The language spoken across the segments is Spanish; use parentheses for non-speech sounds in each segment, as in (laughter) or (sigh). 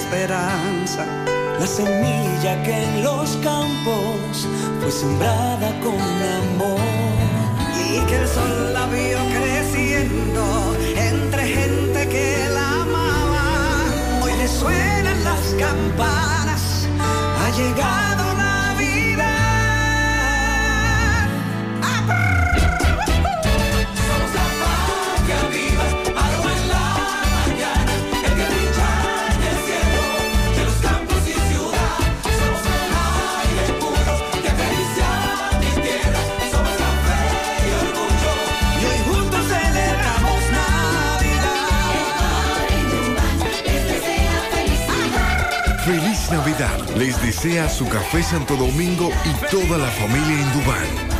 esperanza, la semilla que en los campos fue sembrada con amor. Y que el sol la vio creciendo entre gente que la amaba. Hoy le suenan las campanas, ha llegado Les desea su café Santo Domingo y toda la familia Indubán.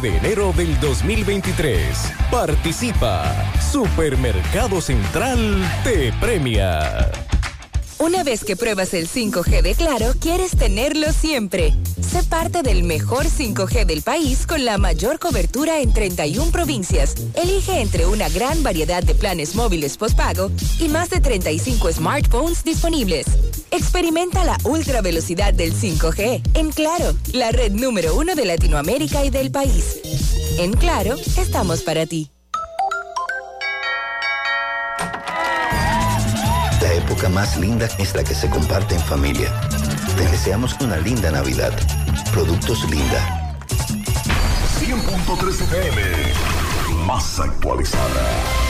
de enero del 2023. Participa. Supermercado Central te premia. Una vez que pruebas el 5G de Claro, quieres tenerlo siempre. Sé parte del mejor 5G del país con la mayor cobertura en 31 provincias. Elige entre una gran variedad de planes móviles postpago y más de 35 smartphones disponibles. Experimenta la ultra velocidad del 5G en Claro, la red número uno de Latinoamérica y del país. En Claro, estamos para ti. Época más linda es la que se comparte en familia. Te deseamos una linda Navidad. Productos Linda. 100.3 FM, más actualizada.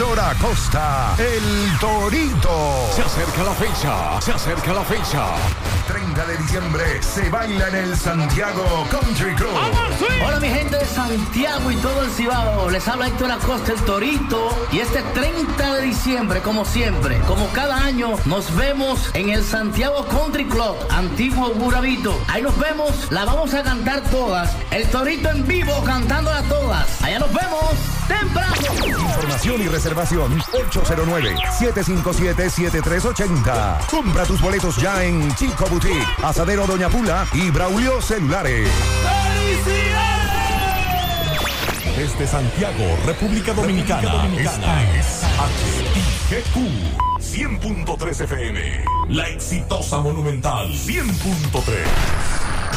Héctor Acosta, el Torito. Se acerca la fecha, se acerca la fecha. 30 de diciembre se baila en el Santiago Country Club. Hola mi gente de Santiago y todo el Cibao, les habla Héctor Acosta, el Torito. Y este 30 de diciembre, como siempre, como cada año, nos vemos en el Santiago Country Club, antiguo Burabito. Ahí nos vemos, la vamos a cantar todas. El Torito en vivo cantándola todas. Allá nos vemos temprano. Información y reservación 809-757-7380. Compra tus boletos ya en Chico Boutique, Asadero Doña Pula y Braulio Celulares. Desde Santiago, República Dominicana, esta es HIGQ 100.3 FM. La exitosa Monumental 100.3.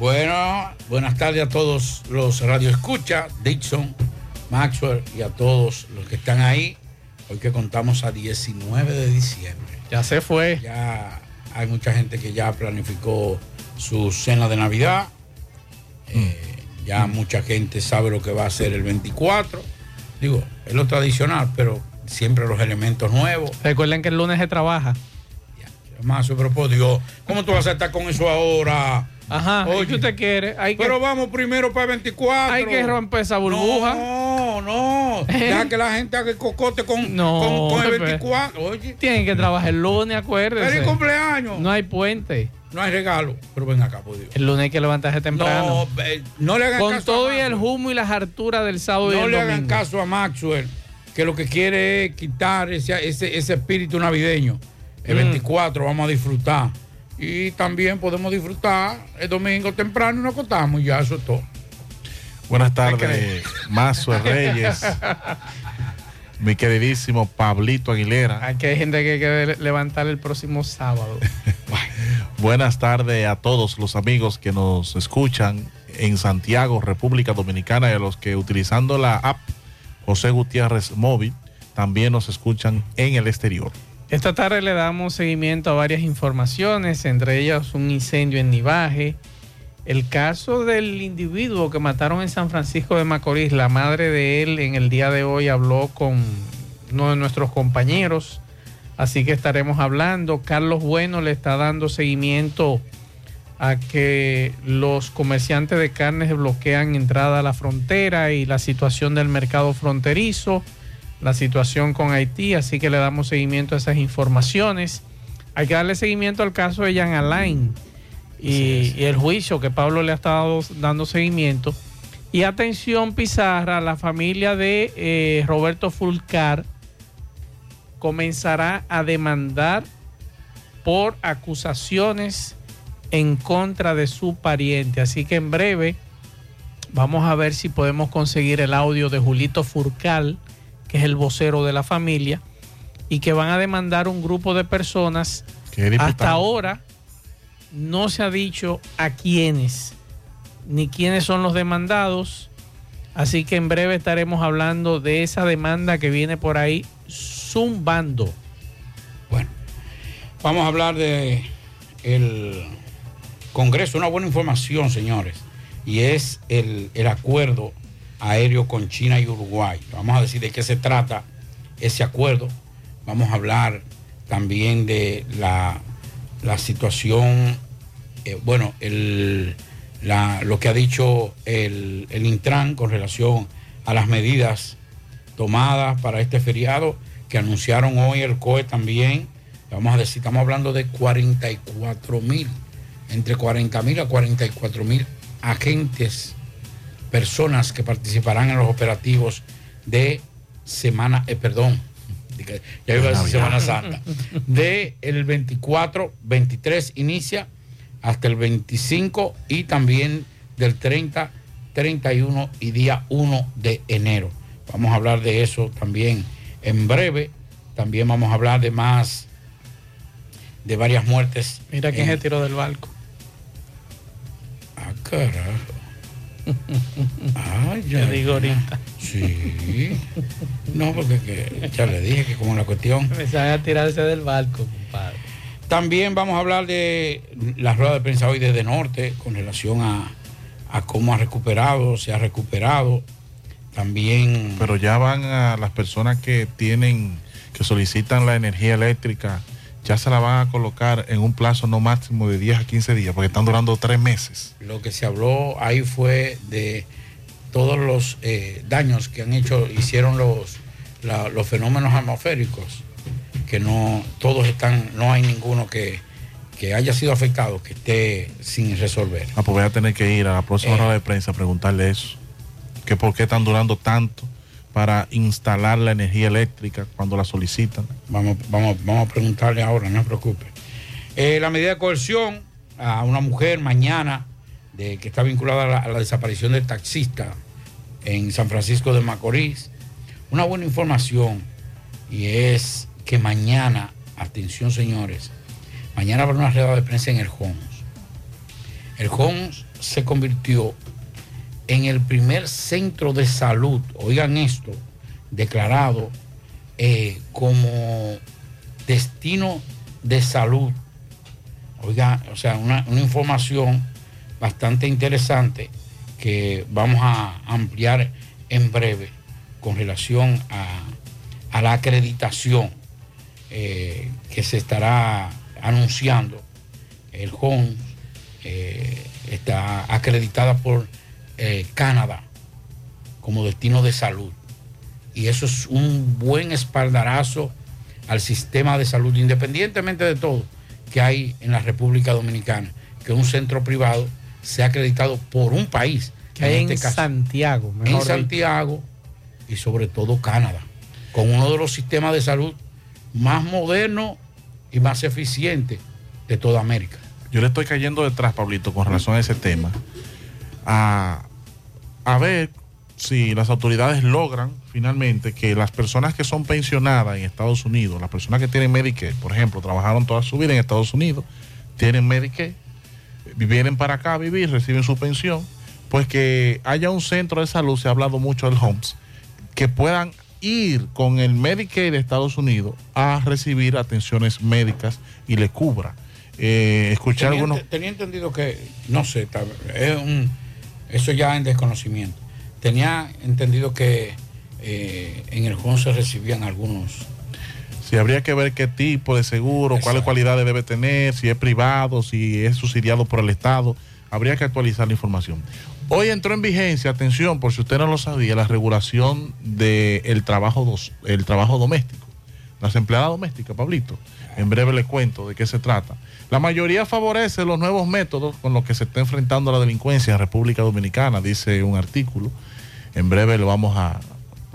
Bueno, buenas tardes a todos los radioescucha, Dixon, Maxwell y a todos los que están ahí. Hoy que contamos a 19 de diciembre. Ya se fue. Ya hay mucha gente que ya planificó su cena de Navidad. Eh, ya mucha gente sabe lo que va a hacer el 24. Digo, es lo tradicional, pero siempre los elementos nuevos. Recuerden que el lunes se trabaja. Más, pero por Dios, ¿cómo tú vas a estar con eso ahora? Ajá, Oye, ¿qué usted quiere? Hay que, pero vamos primero para el 24. hay que romper esa burbuja. No, No. Deja que la gente haga el cocote con, No, con, con el pero- 24. Oye, Tienen que trabajar el lunes, acuérdense. feliz cumpleaños. No hay puente. No hay regalo. Pero ven acá, por Dios. El lunes hay que levantarse temprano. No, ve- no le hagan Con caso todo a y el humo y las harturas del sábado y No el le hagan caso a Maxwell, que lo que quiere es quitar ese, ese, ese espíritu navideño. El Mm. 24 vamos a disfrutar. Y también podemos disfrutar el domingo temprano y nos acostamos y ya eso es todo. Buenas ¿Qué tardes, Mazo (laughs) Reyes. Mi queridísimo Pablito Aguilera. Aquí hay gente que hay que levantar el próximo sábado. (laughs) Buenas tardes a todos los amigos que nos escuchan en Santiago, República Dominicana y a los que utilizando la app José Gutiérrez Móvil también nos escuchan en el exterior. Esta tarde le damos seguimiento a varias informaciones, entre ellas un incendio en Nivaje, el caso del individuo que mataron en San Francisco de Macorís, la madre de él en el día de hoy habló con uno de nuestros compañeros, así que estaremos hablando. Carlos Bueno le está dando seguimiento a que los comerciantes de carnes bloquean entrada a la frontera y la situación del mercado fronterizo, la situación con Haití, así que le damos seguimiento a esas informaciones. Hay que darle seguimiento al caso de Jan Alain y, y el juicio que Pablo le ha estado dando seguimiento. Y atención, Pizarra, la familia de eh, Roberto Fulcar comenzará a demandar por acusaciones en contra de su pariente. Así que en breve vamos a ver si podemos conseguir el audio de Julito Furcal, que es el vocero de la familia, y que van a demandar un grupo de personas. Hasta ahora no se ha dicho a quiénes, ni quiénes son los demandados. Así que en breve estaremos hablando de esa demanda que viene por ahí zumbando. Vamos a hablar de el Congreso, una buena información, señores, y es el, el acuerdo aéreo con China y Uruguay. Vamos a decir de qué se trata ese acuerdo. Vamos a hablar también de la, la situación, eh, bueno, lo que ha dicho el, el Intran con relación a las medidas tomadas para este feriado que anunciaron hoy el COE también. Vamos a decir, estamos hablando de 44 mil, entre 40 mil a 44 mil agentes, personas que participarán en los operativos de semana, eh, perdón, ya iba a decir Semana Santa, de el 24, 23 inicia hasta el 25 y también del 30, 31 y día 1 de enero. Vamos a hablar de eso también en breve. También vamos a hablar de más, de varias muertes. Mira quién en- se tiró del barco. Ah, carajo. Ay, Te digo ahorita. Sí. No, porque que- ya le dije que como la cuestión. Empezaron a tirarse del barco, compadre. También vamos a hablar de la rueda de prensa hoy desde Norte con relación a, a cómo ha recuperado, se ha recuperado. También. Pero ya van a las personas que tienen, que solicitan la energía eléctrica, ya se la van a colocar en un plazo no máximo de 10 a 15 días, porque están durando tres meses. Lo que se habló ahí fue de todos los eh, daños que han hecho, hicieron los, la- los fenómenos atmosféricos, que no, todos están, no hay ninguno que, que haya sido afectado, que esté sin resolver. Ah, pues voy a tener que ir a la próxima Eh. rueda de prensa a preguntarle eso. Que por qué están durando tanto para instalar la energía eléctrica cuando la solicitan. Vamos, vamos, vamos a preguntarle ahora, no se preocupe. Eh, la medida de coerción a una mujer mañana de, que está vinculada a la, desaparición del taxista en San Francisco de Macorís. Una buena información y es que mañana, atención señores, mañana habrá una rueda de prensa en el Homs. El Homs se convirtió en el primer centro de salud, oigan esto, declarado eh, como destino de salud. Oiga, o sea, una, una información bastante interesante que vamos a ampliar en breve con relación a, a la acreditación eh, que se estará anunciando. El HOMS eh, está acreditada por eh, Canadá como destino de salud. y eso es un buen espaldarazo al sistema de salud, independientemente de todo que hay en la República Dominicana, que un centro privado sea acreditado por un país. Que hay en, este Santiago, en mejor dicho. Santiago y sobre todo Canadá, con uno de los sistemas de salud más modernos y más eficientes de toda América. Yo le estoy cayendo detrás, Pablito, con relación a ese tema. A, a ver si las autoridades logran finalmente que las personas que son pensionadas en Estados Unidos, las personas que tienen Medicare, por ejemplo, trabajaron toda su vida en Estados Unidos, tienen Medicare, vienen para acá a vivir, reciben su pensión, pues que haya un centro de salud, se ha hablado mucho del HOMS, que puedan ir con el Medicare de Estados Unidos a recibir atenciones médicas y le cubra. Eh, tenía, algunos... tenía entendido que, no sé, es un, eso ya en desconocimiento. Tenía entendido que eh, en el JON se recibían algunos. Si habría que ver qué tipo de seguro, cuáles cualidades debe tener, si es privado, si es subsidiado por el Estado. Habría que actualizar la información. Hoy entró en vigencia, atención, por si usted no lo sabía, la regulación del trabajo, dos- el trabajo doméstico. Las empleadas domésticas, Pablito. En breve le cuento de qué se trata. La mayoría favorece los nuevos métodos con los que se está enfrentando la delincuencia en República Dominicana, dice un artículo. En breve lo vamos a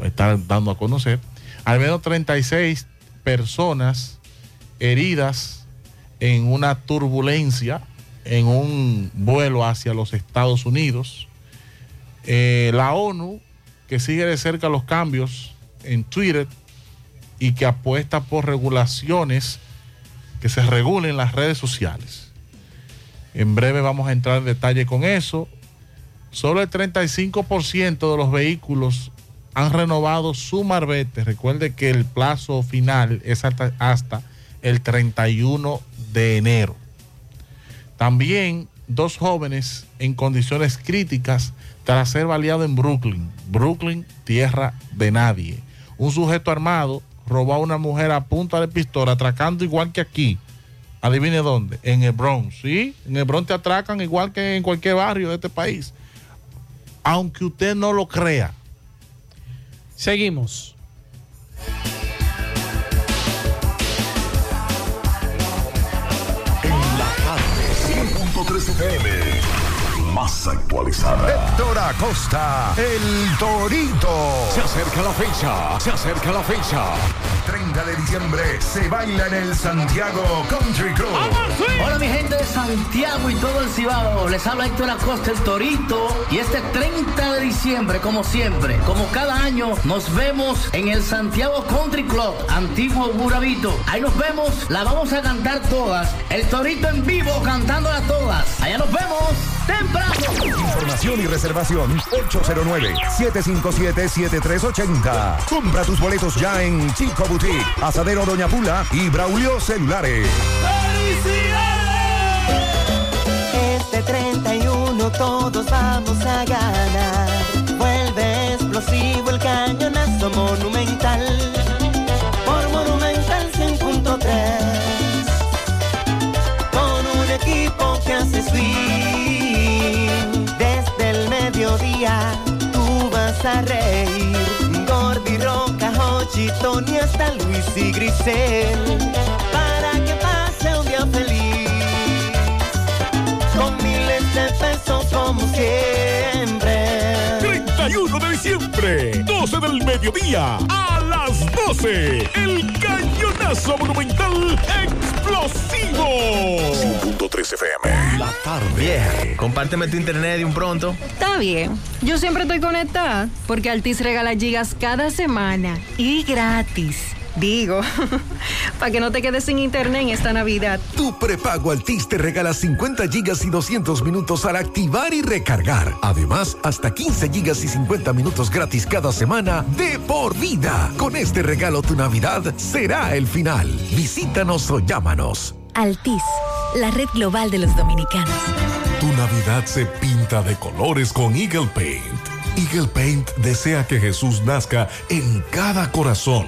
estar dando a conocer. Al menos 36 personas heridas en una turbulencia en un vuelo hacia los Estados Unidos. Eh, la ONU, que sigue de cerca los cambios en Twitter y que apuesta por regulaciones que se regulen las redes sociales. En breve vamos a entrar en detalle con eso. Solo el 35% de los vehículos han renovado su marbete. Recuerde que el plazo final es hasta, hasta el 31 de enero. También dos jóvenes en condiciones críticas tras ser baleado en Brooklyn. Brooklyn, tierra de nadie. Un sujeto armado robó a una mujer a punta de pistola, atracando igual que aquí. Adivine dónde, en el Bronx. Sí, en el Bronx te atracan igual que en cualquier barrio de este país. Aunque usted no lo crea. Seguimos. En la tarde, 100.3 FM. Más actualizada. Héctor Acosta, el Torito. Se acerca la fecha, se acerca la fecha. 30 de diciembre se baila en el Santiago Country Club. Hola mi gente de Santiago y todo el Cibao, les habla Héctor Acosta el Torito y este 30 de diciembre como siempre, como cada año nos vemos en el Santiago Country Club, antiguo Burabito. Ahí nos vemos, la vamos a cantar todas, el Torito en vivo cantándolas todas. Allá nos vemos temprano. Información y reservación 809-757-7380. Compra tus boletos ya en Chico Boutique, Asadero Doña Pula y Braulio Celulares. Este 31 todos vamos a ganar. Vuelve explosivo reír. Gordi, Roca, Hochi, Tony, hasta Luis y Grisel. De diciembre, 12 del mediodía, a las 12, el cañonazo monumental explosivo. 100.3 FM. La tarde. Vieja, compárteme tu internet de un pronto. Está bien. Yo siempre estoy conectada porque Altis regala gigas cada semana y gratis. Digo, (laughs) para que no te quedes sin internet en esta Navidad. Tu prepago Altis te regala 50 gigas y 200 minutos al activar y recargar. Además, hasta 15 gigas y 50 minutos gratis cada semana de por vida. Con este regalo tu Navidad será el final. Visítanos o llámanos. Altis, la red global de los dominicanos. Tu Navidad se pinta de colores con Eagle Paint. Eagle Paint desea que Jesús nazca en cada corazón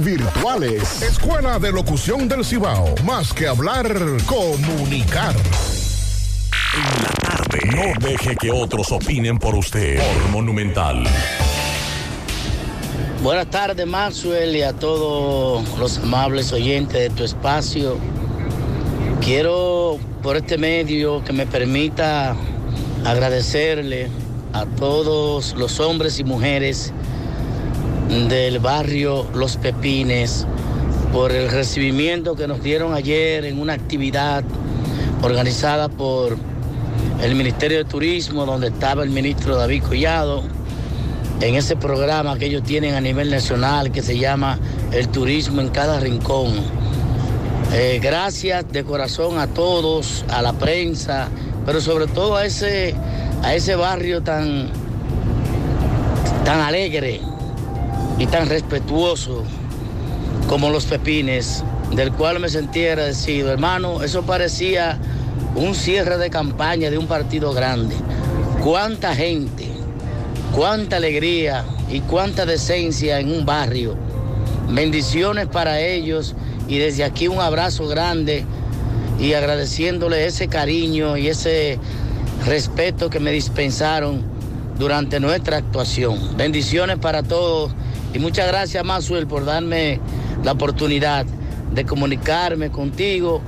virtuales. Escuela de Locución del Cibao. Más que hablar, comunicar. En la tarde. No deje que otros opinen por usted. Por Monumental. Buenas tardes, Maxwell, y a todos los amables oyentes de tu espacio. Quiero, por este medio, que me permita agradecerle a todos los hombres y mujeres del barrio Los Pepines por el recibimiento que nos dieron ayer en una actividad organizada por el Ministerio de Turismo, donde estaba el ministro David Collado, en ese programa que ellos tienen a nivel nacional que se llama El Turismo en cada rincón. Eh, gracias de corazón a todos, a la prensa, pero sobre todo a ese, a ese barrio tan, tan alegre y tan respetuoso como los pepines, del cual me sentí agradecido. Hermano, eso parecía un cierre de campaña de un partido grande. Cuánta gente, cuánta alegría y cuánta decencia en un barrio. Bendiciones para ellos y desde aquí un abrazo grande y agradeciéndole ese cariño y ese respeto que me dispensaron durante nuestra actuación. Bendiciones para todos y muchas gracias, Maxwell, por darme la oportunidad de comunicarme contigo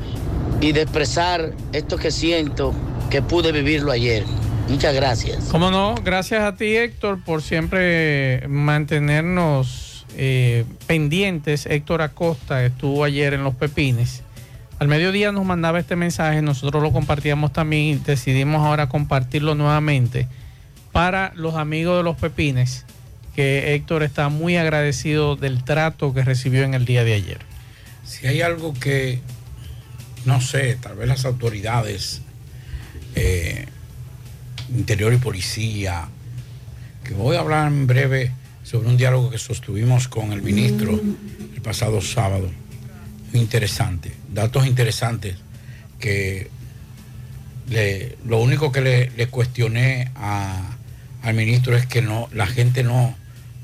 y de expresar esto que siento que pude vivirlo ayer. Muchas gracias. Cómo no, gracias a ti, Héctor, por siempre mantenernos eh, pendientes. Héctor Acosta estuvo ayer en Los Pepines. Al mediodía nos mandaba este mensaje, nosotros lo compartíamos también y decidimos ahora compartirlo nuevamente para los amigos de Los Pepines que Héctor está muy agradecido del trato que recibió en el día de ayer. Si hay algo que, no sé, tal vez las autoridades, eh, interior y policía, que voy a hablar en breve sobre un diálogo que sostuvimos con el ministro el pasado sábado. Interesante, datos interesantes que lo único que le, le cuestioné a- al ministro es que no, la gente no,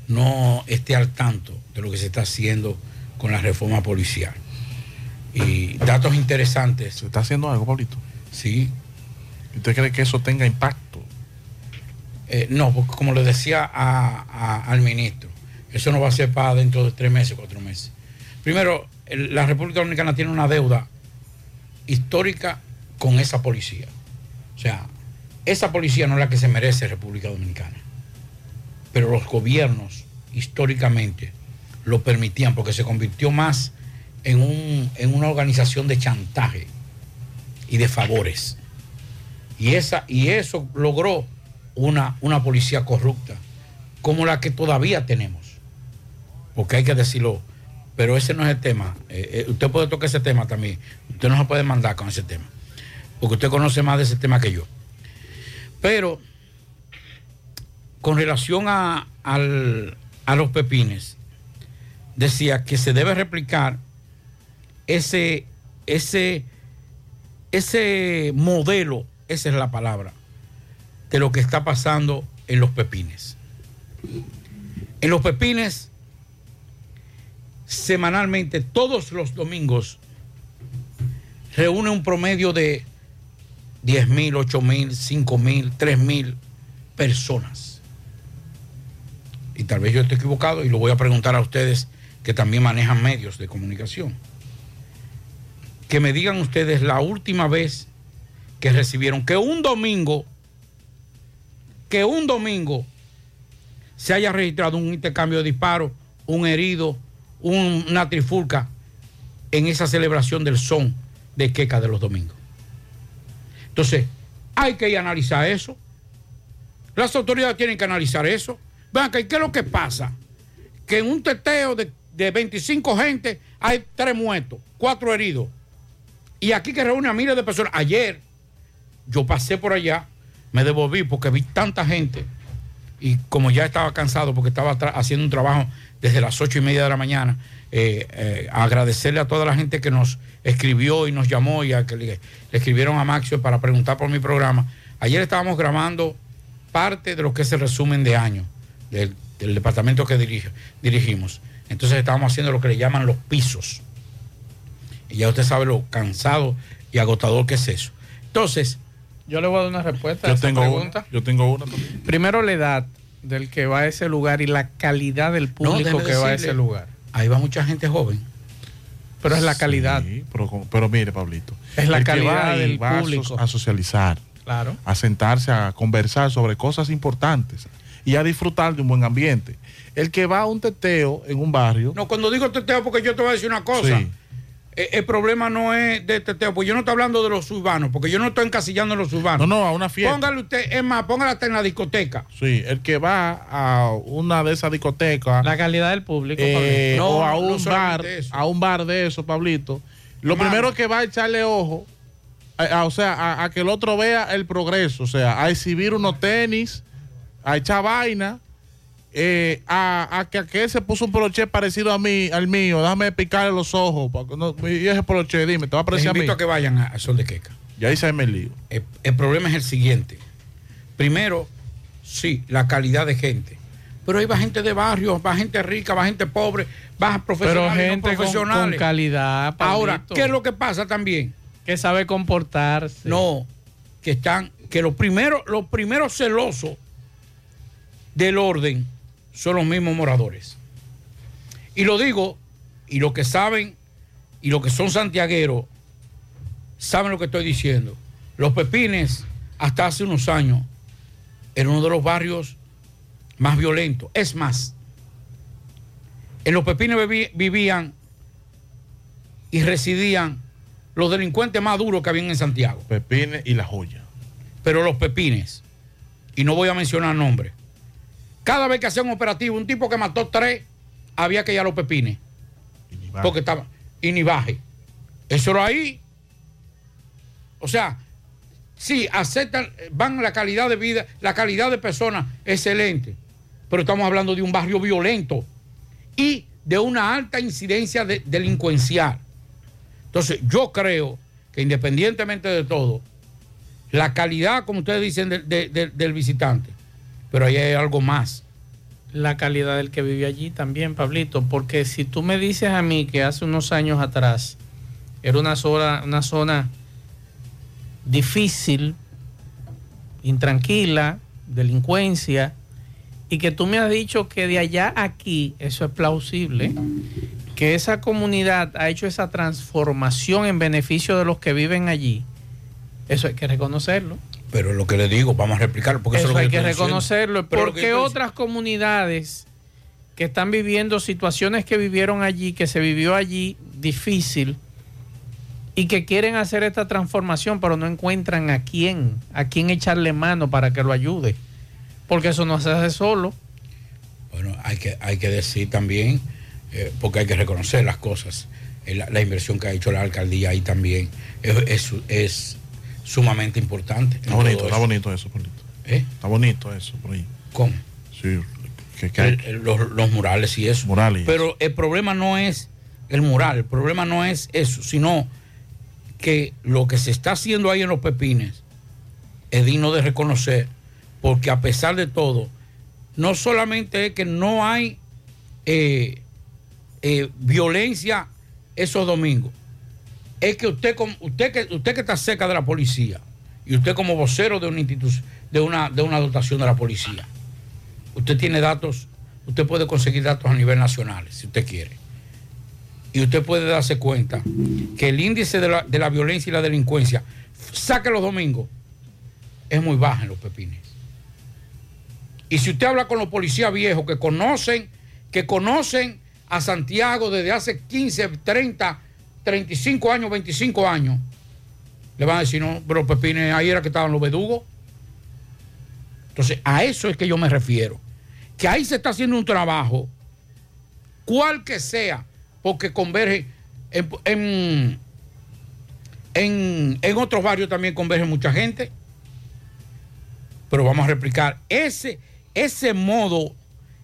no esté al tanto de lo que se está haciendo con la reforma policial. Y datos interesantes. ¿Se está haciendo algo, Pablito? Sí. ¿Usted cree que eso tenga impacto? Eh, no, porque como le decía a- a- al ministro, eso no va a ser para dentro de tres meses, cuatro meses. Primero, el- la República Dominicana tiene una deuda histórica con esa policía. O sea, esa policía no es la que se merece República Dominicana. Pero los gobiernos históricamente lo permitían porque se convirtió más en, un- en una organización de chantaje y de favores. Y, esa, y eso logró una, una policía corrupta, como la que todavía tenemos. Porque hay que decirlo, pero ese no es el tema. Eh, eh, usted puede tocar ese tema también. Usted no se puede mandar con ese tema. Porque usted conoce más de ese tema que yo. Pero con relación a, al- a los pepines, decía que se debe replicar ese, ese, ese modelo, esa es la palabra, de lo que está pasando en los pepines. En los pepines, semanalmente, todos los domingos, reúne un promedio de 10 mil, 8 mil, 5 mil, 3 mil personas. Y tal vez yo esté equivocado y lo voy a preguntar a ustedes que también manejan medios de comunicación. Que me digan ustedes la última vez que recibieron que un domingo, que un domingo se haya registrado un intercambio de disparos, un herido, un- una trifulca en esa celebración del son de Queca de los domingos. Entonces, hay que analizar eso. Las autoridades tienen que analizar eso. Vean que qué es lo que pasa. Que en un teteo de, de 25 gente hay tres muertos, cuatro heridos. Y aquí que reúne a miles de personas. Ayer yo pasé por allá, me devolví porque vi tanta gente. Y como ya estaba cansado porque estaba haciendo un trabajo desde las ocho y media de la mañana, eh, eh, agradecerle a toda la gente que nos escribió y nos llamó y a que le, le escribieron a Maxio para preguntar por mi programa. Ayer estábamos grabando parte de lo que es el resumen de año del, del departamento que dirige- dirigimos. Entonces estábamos haciendo lo que le llaman los pisos. Y ya usted sabe lo cansado y agotador que es eso. Entonces, Yo le voy a dar una respuesta a Yo esa tengo pregunta. una. Yo tengo una también. Primero la edad del que va a ese lugar y la calidad del público que va a ese lugar. Ahí va mucha gente joven. Pero es la calidad. Sí, pero, pero mire, Pablito. Es la el que va calidad del va a so- público. a socializar. Claro. a sentarse a conversar sobre cosas importantes y a disfrutar de un buen ambiente. El que va a un teteo en un barrio. No, cuando digo teteo, porque yo te voy a decir una cosa. Sí. Eh, El problema no es de teteo, porque yo no estoy hablando de los urbanos, porque yo no estoy encasillando en los urbanos. No, no, a una fiesta. Póngale usted, es más, póngala hasta en la discoteca. Sí, el que va a una de esas discotecas. La calidad del público. eh, No, o a no un bar, solamente eso. a un bar de eso, Pablito. Lo primero que va a echarle ojo, a- a- o sea, a, a que el otro vea el progreso, o sea, a exhibir unos tenis, a echar vaina, eh, a, a que aquel se puso un poloche parecido a mí, al mío, déjame picarle los ojos, no- y ese poloche, dime, te va a parecer a mí. invito a que vayan a, a Sol de Queca. Y ahí se me lío. El, el problema es el siguiente. Primero, sí, la calidad de gente. Pero ahí va gente de barrio, va gente rica, va gente pobre, va Pero profesionales, no gente con, profesionales. con calidad. Ahora, ¿qué es lo que pasa también? que sabe comportarse. No, que están, que los primeros, los primeros celosos del orden son los mismos moradores. Y lo digo, y los que saben, y los que son santiagueros, saben lo que estoy diciendo. Los Pepines, hasta hace unos años, era uno de los barrios más violentos. Es más, en los Pepines viví- vivían y residían los delincuentes más duros que habían en Santiago. Pepines y la joya. Pero los Pepines, y no voy a mencionar nombres, cada vez que hacía un operativo, un tipo que mató tres, había que ir a los Pepines. Porque estaba, y ni baje. Eso era ahí. O sea, sí, aceptan, van la calidad de vida, la calidad de personas, excelente. pero estamos hablando de un barrio violento y de una alta incidencia de- delincuencial. Entonces, yo creo que independientemente de todo, la calidad, como ustedes dicen, del- de- de- del visitante, pero ahí hay algo más. la calidad del que vive allí también, Pablito, porque si tú me dices a mí que hace unos años atrás era una zona, una zona difícil, intranquila, delincuencia, y que tú me has dicho que de allá aquí eso es plausible, que esa comunidad ha hecho esa transformación en beneficio de los que viven allí, eso hay que reconocerlo. Pero lo que le digo, vamos a replicarlo, porque eso, Eso es lo hay que que estoy diciendo. reconocerlo. Que porque otras comunidades que están viviendo situaciones que vivieron allí, que se vivió allí difícil, y que quieren hacer esta transformación, pero no encuentran a quién, a quién echarle mano para que lo ayude. Porque eso no se hace solo. Bueno, hay que, hay que decir también, eh, porque hay que reconocer las cosas, eh, la, la inversión que ha hecho la alcaldía ahí también es, es- es sumamente importante. Está bonito, está bonito eso, bonito. ¿Eh? Está bonito eso por ahí. ¿Cómo? Sí, que, que hay- El- el- los, los murales y eso. Murales Pero el problema no es el mural, el problema no es eso, sino que lo que se está haciendo ahí en los pepines es digno de reconocer, porque a pesar de todo, no solamente es que no hay eh, eh, violencia esos domingos, es que usted, com- usted, que usted que está cerca de la policía y usted como vocero de una de una, de una dotación de la policía, usted tiene datos, usted puede conseguir datos a nivel nacional, si usted quiere. Y usted puede darse cuenta que el índice de la, de la violencia y la delincuencia, saque los domingos, es muy baja en los pepines. Y si usted habla con los policías viejos que conocen, que conocen a Santiago desde hace 15, 30, 35 años, 25 años, le van a decir, no, pero Pepines, ahí era que estaban los bedugos. Entonces, a eso es que yo me refiero. Que ahí se está haciendo un trabajo, cual que sea, porque converge en, en, en- en otros barrios también converge mucha gente. Pero vamos a replicar ese, ese modo,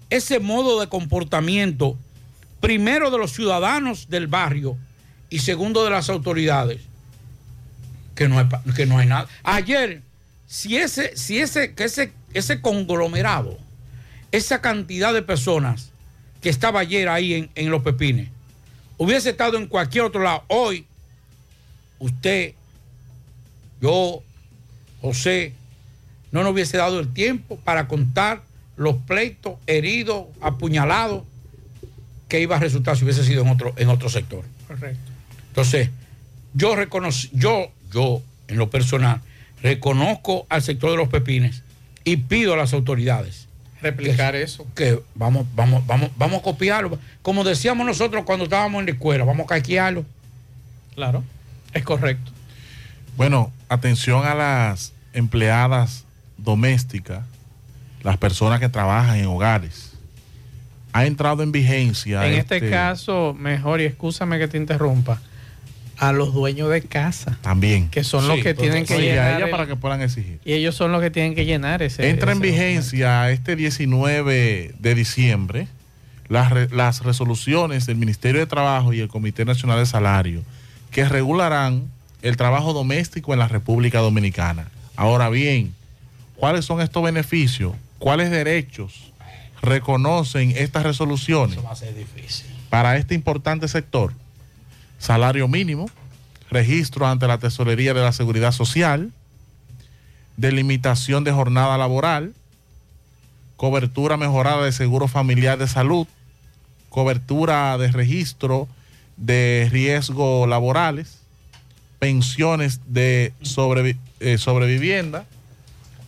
ese modo de comportamiento, primero de los ciudadanos del barrio y segundo de las autoridades, que no hay, que no hay nada. Ayer, si ese, si ese, que ese, ese conglomerado, esa cantidad de personas que estaba ayer ahí en, en Los Pepines, hubiese estado en cualquier otro lado, hoy, usted, yo, José, no nos hubiese dado el tiempo para contar los pleitos, heridos, apuñalados, que iba a resultar si hubiese sido en otro, en otro sector. Correcto. Entonces, yo reconozco, yo, yo, en lo personal, reconozco al sector de los pepines y pido a las autoridades Replicar que, eso. Que vamos, vamos, vamos, vamos a copiarlo. Como decíamos nosotros cuando estábamos en la escuela, vamos a caquearlo. Claro, es correcto. Bueno, atención a las empleadas domésticas, las personas que trabajan en hogares. Ha entrado en vigencia. En este caso, mejor, y escúchame que te interrumpa, a los dueños de casa. También. Que son los que tienen que sí, a llenar. ella el- para que puedan exigir. Y ellos son los que tienen que llenar ese. Entra en vigencia este 19 de diciembre las, re- las resoluciones del Ministerio de Trabajo y el Comité Nacional de Salario que regularán el trabajo doméstico en la República Dominicana. Ahora bien, ¿cuáles son estos beneficios? ¿Cuáles derechos reconocen estas resoluciones Eso va a ser difícil. para este importante sector? Salario mínimo, registro ante la Tesorería de la Seguridad Social, delimitación de jornada laboral, cobertura mejorada de seguro familiar de salud, cobertura de registro de riesgo laborales, pensiones de sobrevi- eh, sobrevivienda,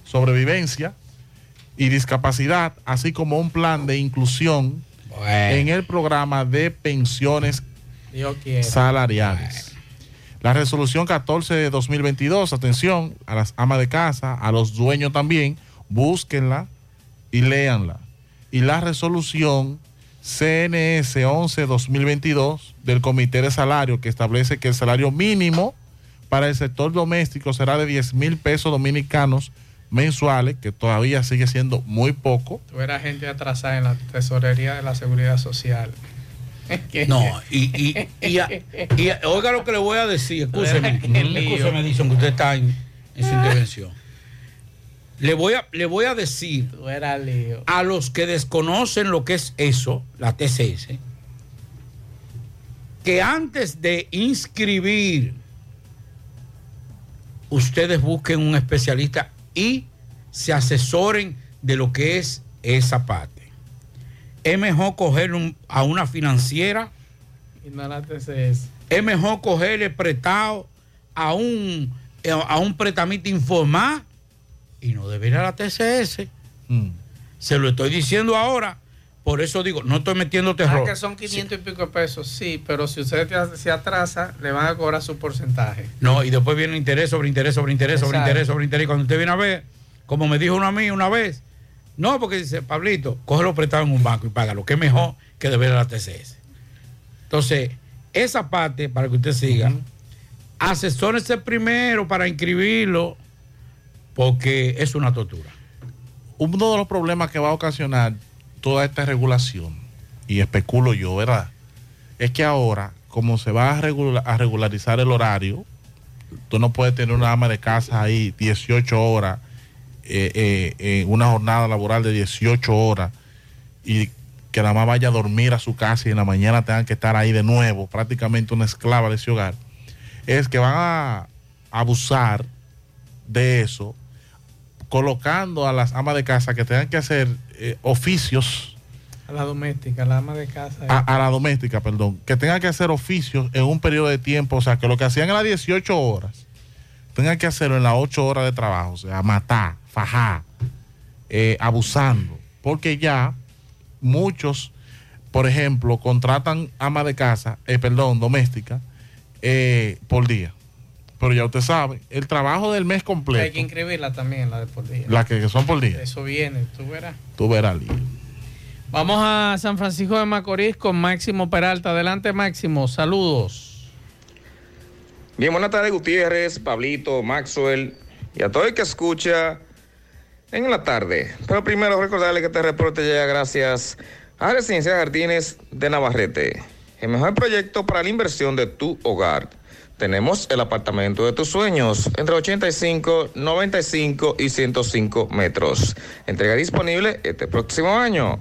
sobrevivencia y discapacidad, así como un plan de inclusión en el programa de pensiones Dios salariales. La resolución 14 de 2022, atención a las amas de casa, a los dueños también, búsquenla y léanla. Y la resolución CNS 11-2022 del Comité de Salario que establece que el salario mínimo para el sector doméstico será de 10 mil pesos dominicanos mensuales, que todavía sigue siendo muy poco. Tú eras gente atrasada en la tesorería de la seguridad social. (laughs) No, y, y, y, y oiga lo que le voy a decir, escúcheme, (laughs) escúcheme, Edison, que usted está en, en su intervención. Le voy, a, le voy a decir a los que desconocen lo que es eso, la TCS, que antes de inscribir, ustedes busquen un especialista y se asesoren de lo que es esa parte. Es mejor coger un- a una financiera, Y no la TCS. es mejor cogerle prestado a un, a un prestamista informal y no debería la TCS. Mm. Se lo estoy diciendo ahora. Por eso digo, no estoy metiendo Ah, terror. que son 500 y pico de pesos, sí, pero si usted te- se atrasa, le van a cobrar su porcentaje. No, y después viene interés sobre interés sobre interés sobre interés sobre interés. Y cuando usted viene a ver, como me dijo uno a mí una vez, no, porque dice, Pablito, cógelo prestado en un banco y págalo, que es mejor que deber a la TCS. Entonces, esa parte, para que usted siga, asesórese primero para inscribirlo, porque es una tortura. Uno de los problemas que va a ocasionar toda esta regulación, y especulo yo, ¿verdad? Es que ahora, como se va a, regula- a regularizar el horario, tú no puedes tener una ama de casa ahí 18 horas, eh, eh, eh, una jornada laboral de 18 horas, y que nada más vaya a dormir a su casa y en la mañana tengan que estar ahí de nuevo, prácticamente una esclava de ese hogar, es que van a abusar de eso, colocando a las amas de casa que tengan que hacer eh, oficios. A la doméstica, a la ama de casa. a, a la doméstica, perdón, que tengan que hacer oficios en un periodo de tiempo, o sea, que lo que hacían en las 18 horas, tengan que hacerlo en las 8 horas de trabajo, o sea, matar, fajar, eh, abusando, porque ya muchos, por ejemplo, contratan ama de casa, eh, perdón, doméstica, eh, por día. Pero ya usted sabe, el trabajo del mes Hay que completo, inscribirla también, la de por día. las que, que son por día, Eso viene, tú verás. tú verás. Lili. Vamos a San Francisco de Macorís con Máximo Peralta. Adelante, Máximo. Saludos. Bien, buenas tardes, Gutiérrez, Pablito, Maxwell y a todo el que escucha en la tarde. Pero primero recordarle que este reporte llega gracias a Residencia Jardines de Navarrete, el mejor proyecto para la inversión de tu hogar. Tenemos el apartamento de tus sueños entre 85, 95 y 105 metros. Entrega disponible este próximo año.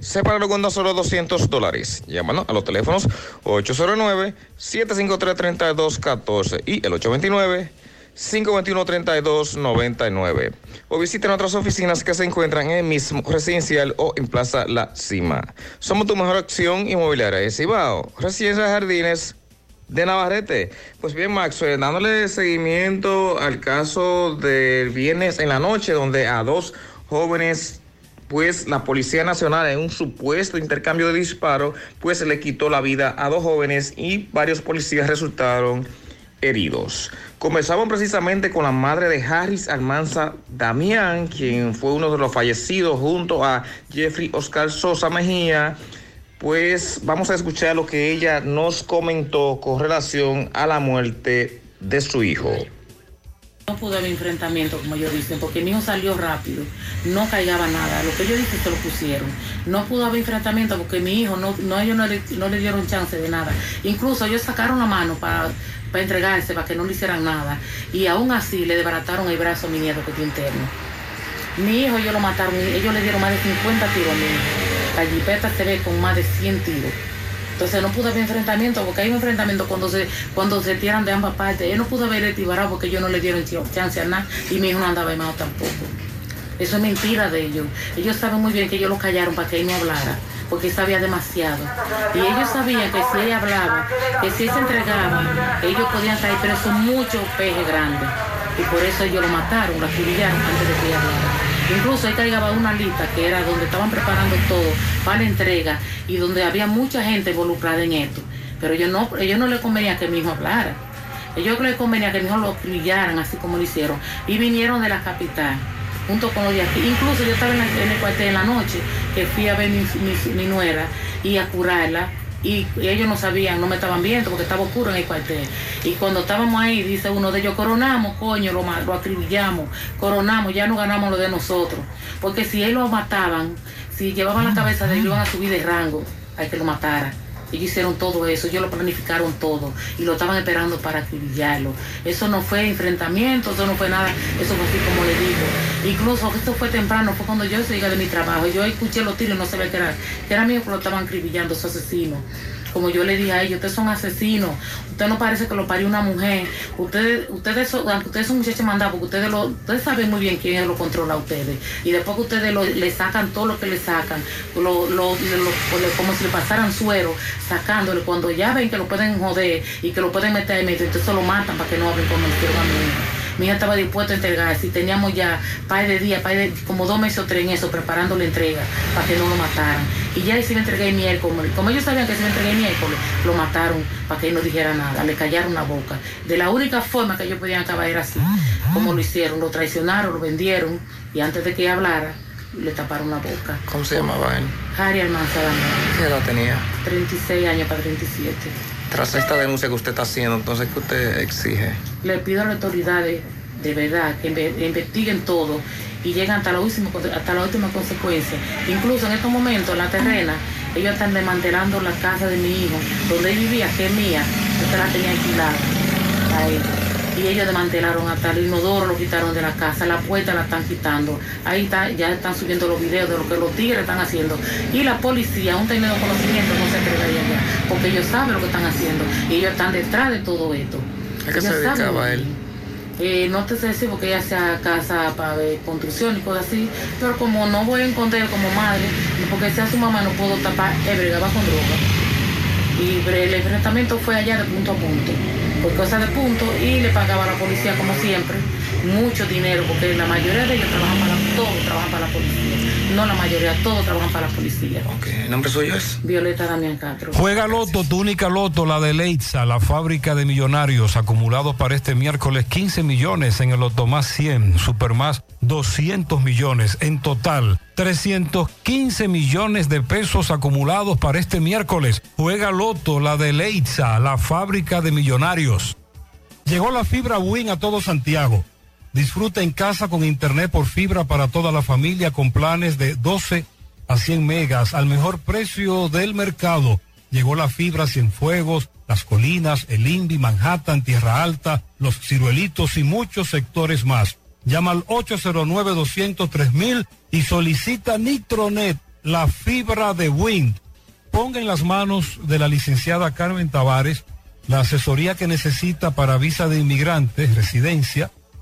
Sepáralo con solo 200 dólares. Llámanos a los teléfonos 809-753-3214 y el 829-521-3299. O visiten otras oficinas que se encuentran en el mismo residencial o en Plaza La Cima. Somos tu mejor opción inmobiliaria de Cibao. Residencia Jardines de Navarrete. Pues bien, Max, eh, dándole seguimiento al caso del viernes en la noche, donde a dos jóvenes, pues la Policía Nacional, en un supuesto intercambio de disparos, pues le quitó la vida a dos jóvenes y varios policías resultaron heridos. Comenzamos precisamente con la madre de Harris Almanza Damián, quien fue uno de los fallecidos junto a Jeffrey Oscar Sosa Mejía. Pues vamos a escuchar lo que ella nos comentó con relación a la muerte de su hijo. No pudo haber enfrentamiento, como ellos dicen, porque mi hijo salió rápido, no caigaba nada. Lo que ellos dicen se lo pusieron. No pudo haber enfrentamiento porque mi hijo, no, ellos no le dieron chance de nada. Incluso ellos sacaron la mano para, para entregarse, para que no le hicieran nada. Y aún así le desbarataron el brazo a mi nieto que está interno. Mi hijo ellos lo mataron, ellos le dieron más de 50 tiros a mi hijo. La jipeta se ve con más de 100 tiros. Entonces no pudo haber enfrentamiento, porque hay un enfrentamiento cuando se cuando se tiran de ambas partes. Él no pudo haber disparado porque ellos no le dieron ch- chance a nada y mi hijo no andaba armado tampoco. Eso es mentira de ellos. Ellos saben muy bien que ellos lo callaron para que él no hablara, porque él sabía demasiado. Y ellos sabían que si él hablaba, que si él se entregaba, ellos podían caer presos muchos peces grandes. Y por eso ellos lo mataron, lo acribillaron antes de que él hablara. Incluso él cargaba una lista que era donde estaban preparando todo para la entrega y donde había mucha gente involucrada en esto. Pero ellos no, ellos no le convenía que mi hijo hablara. Ellos les convenía que mi hijo lo acribillaran así como lo hicieron. Y vinieron de la capital junto con los de aquí. Incluso yo estaba en, la- en el cuartel en la noche, que fui a ver mi, mi- mi nuera y a curarla y ellos no sabían, no me estaban viendo porque estaba oscuro en el cuartel. Y cuando estábamos ahí, dice uno de ellos, coronamos, coño, lo, lo acribillamos, coronamos, ya no ganamos lo de nosotros. Porque si él lo mataban, si llevaban la cabeza de él, iban a subir de rango, hay que lo matara. Ellos hicieron todo eso, ellos lo planificaron todo y lo estaban esperando para acribillarlo. Eso no fue enfrentamiento, eso no fue nada, eso fue así como le digo. Incluso esto fue temprano, fue cuando yo llegué de mi trabajo. Yo escuché los tiros y no sabía que era, que era mío que lo estaban acribillando, esos asesinos. Como yo le dije a ellos, ustedes son asesinos, usted no parece que lo parió una mujer, ustedes, ustedes son, aunque ustedes son muchachos mandados, porque ustedes lo, ustedes saben muy bien quién lo controla a ustedes. Y después que ustedes lo- le sacan todo lo que le sacan, como si le pasaran suero, sacándole, cuando ya ven que lo pueden joder y que lo pueden meter en medio, entonces lo matan para que no hablen como hicieron a mi hija. Estaba dispuesta a entregar, si teníamos ya par de días, par de, como dos meses o tres en eso, preparando la entrega para que no lo mataran. Y ya si le entregué el miércoles, como ellos sabían que si le entregué el miércoles, lo mataron para que él no dijera nada, le callaron la boca. De la única forma que ellos podían acabar era así, como lo hicieron, lo traicionaron, lo vendieron y antes de que hablara, le taparon la boca. ¿Cómo se llamaba él? Harry Almanza ¿Qué edad tenía? 36 años para 37. Tras esta denuncia que usted está haciendo, entonces, ¿qué usted exige? Le pido a las autoridades de verdad que inve- investiguen todo y lleguen hasta la última, hasta la última consecuencia. Incluso en estos momentos, en la terrena, ellos están desmantelando la casa de mi hijo, donde él vivía, que es mía, yo la tenía alquilada a él. Y ellos desmantelaron hasta el inodoro, lo quitaron de la casa, la puerta la están quitando. Ahí está, ya están subiendo los videos de lo que los tigres están haciendo. Y la policía, aún teniendo conocimiento, no se atreve allá, porque ellos saben lo que están haciendo. Y ellos están detrás de todo esto. ¿A qué se dedicaba él? Eh, no te sé decir porque ella hacía casa para ver construcción y cosas así, pero como no voy a esconder como madre, porque sea su mamá no puedo tapar, él bregaba con droga. Y el enfrentamiento fue allá de punto a punto, por cosas de punto, y le pagaba a la policía como siempre mucho dinero, porque la mayoría de ellos trabajan para, todos trabajan para la policía, no la mayoría, todos trabajan para la policía. ¿El nombre suyo es? Violeta Damián Castro. Juega Loto, tu única Loto, la de Leitza, la fábrica de millonarios, acumulados para este miércoles 15 millones en el Loto más 100, Super más 200 millones, en total 315 millones de pesos acumulados para este miércoles. Juega Loto, la de Leitza, la fábrica de millonarios. Llegó la fibra Win a todo Santiago. Disfruta en casa con internet por fibra para toda la familia con planes de 12 a 100 megas al mejor precio del mercado. Llegó la fibra Cienfuegos, Las Colinas, El Indy, Manhattan, Tierra Alta, Los Ciruelitos y muchos sectores más. Llama al 809-203 y solicita Nitronet, la fibra de Wind. Ponga en las manos de la licenciada Carmen Tavares la asesoría que necesita para visa de inmigrante, residencia,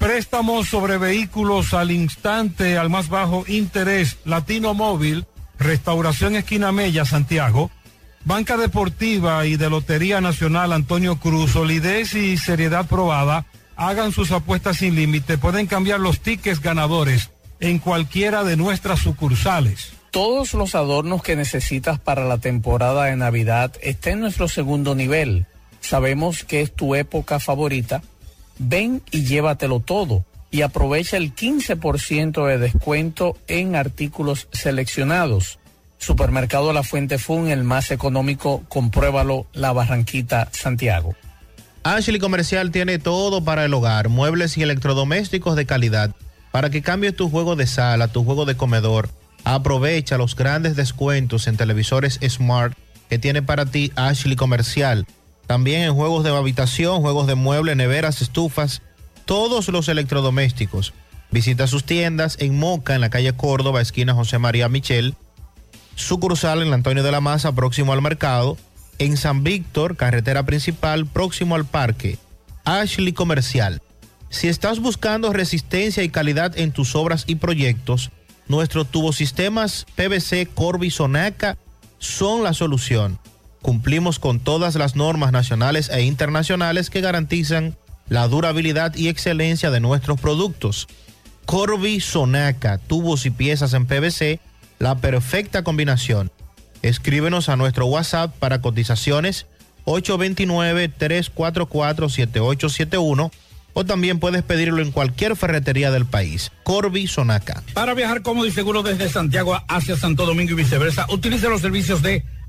Préstamos sobre vehículos al instante, al más bajo interés. Latino Móvil, Restauración Esquina Mella, Santiago. Banca Deportiva y de Lotería Nacional Antonio Cruz, solidez y seriedad probada. Hagan sus apuestas sin límite. Pueden cambiar los tickets ganadores en cualquiera de nuestras sucursales. Todos los adornos que necesitas para la temporada de Navidad están en nuestro segundo nivel. Sabemos que es tu época favorita. Ven y llévatelo todo y aprovecha el 15% de descuento en artículos seleccionados. Supermercado La Fuente Fun, el más económico, compruébalo, La Barranquita, Santiago. Ashley Comercial tiene todo para el hogar, muebles y electrodomésticos de calidad. Para que cambies tu juego de sala, tu juego de comedor, aprovecha los grandes descuentos en televisores Smart que tiene para ti Ashley Comercial. También en juegos de habitación, juegos de muebles, neveras, estufas, todos los electrodomésticos. Visita sus tiendas en Moca, en la calle Córdoba, esquina José María Michel. Sucursal en Antonio de la Maza, próximo al mercado. En San Víctor, carretera principal, próximo al parque. Ashley Comercial. Si estás buscando resistencia y calidad en tus obras y proyectos, nuestros tubosistemas PVC Corby Sonaca son la solución. Cumplimos con todas las normas nacionales e internacionales que garantizan la durabilidad y excelencia de nuestros productos. Corby Sonaca, tubos y piezas en PVC, la perfecta combinación. Escríbenos a nuestro WhatsApp para cotizaciones 829-344-7871 o también puedes pedirlo en cualquier ferretería del país. Corby Sonaca. Para viajar cómodo y seguro desde Santiago hacia Santo Domingo y viceversa, utilice los servicios de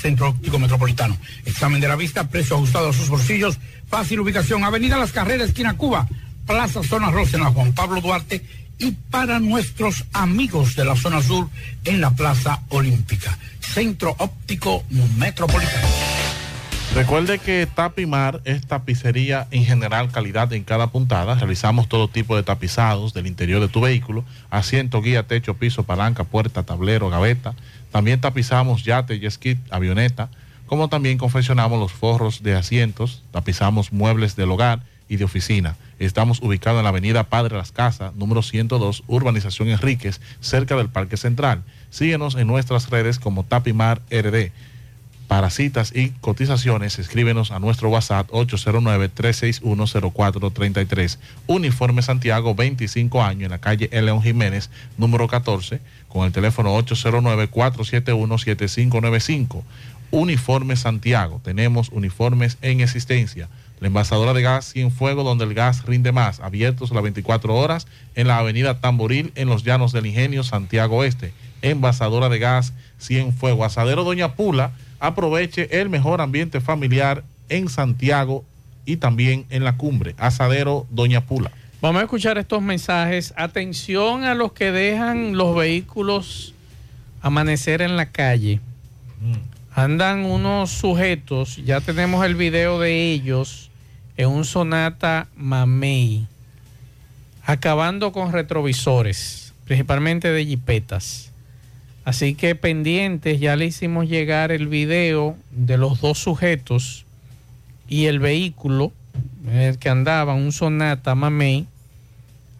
Centro Óptico Metropolitano. Examen de la vista, precio ajustado a sus bolsillos, fácil ubicación, Avenida Las Carreras, esquina Cuba, Plaza Zona Rosena, Juan Pablo Duarte y para nuestros amigos de la zona sur en la Plaza Olímpica. Centro Óptico Metropolitano. Recuerde que Tapimar es tapicería en general calidad en cada puntada. Realizamos todo tipo de tapizados del interior de tu vehículo, asiento, guía, techo, piso, palanca, puerta, tablero, gaveta. También tapizamos yate, jet ski, avioneta, como también confeccionamos los forros de asientos, tapizamos muebles del hogar y de oficina. Estamos ubicados en la avenida Padre Las Casas, número 102, Urbanización Enríquez, cerca del Parque Central. Síguenos en nuestras redes como Tapimar RD. Para citas y cotizaciones, escríbenos a nuestro WhatsApp 809-361-0433. Uniforme Santiago, 25 años, en la calle León Jiménez, número 14, con el teléfono 809-471-7595. Uniforme Santiago, tenemos uniformes en existencia. La envasadora de gas Fuego, donde el gas rinde más, abiertos las 24 horas en la avenida Tamboril, en los llanos del Ingenio, Santiago Oeste. Envasadora de gas Fuego. Asadero Doña Pula, aproveche el mejor ambiente familiar en Santiago y también en la cumbre. Asadero Doña Pula. Vamos a escuchar estos mensajes. Atención a los que dejan los vehículos amanecer en la calle. Andan unos sujetos, ya tenemos el video de ellos en un Sonata Mamey, acabando con retrovisores, principalmente de jipetas. Así que pendientes, ya le hicimos llegar el video de los dos sujetos y el vehículo el que andaba, un Sonata Mamey,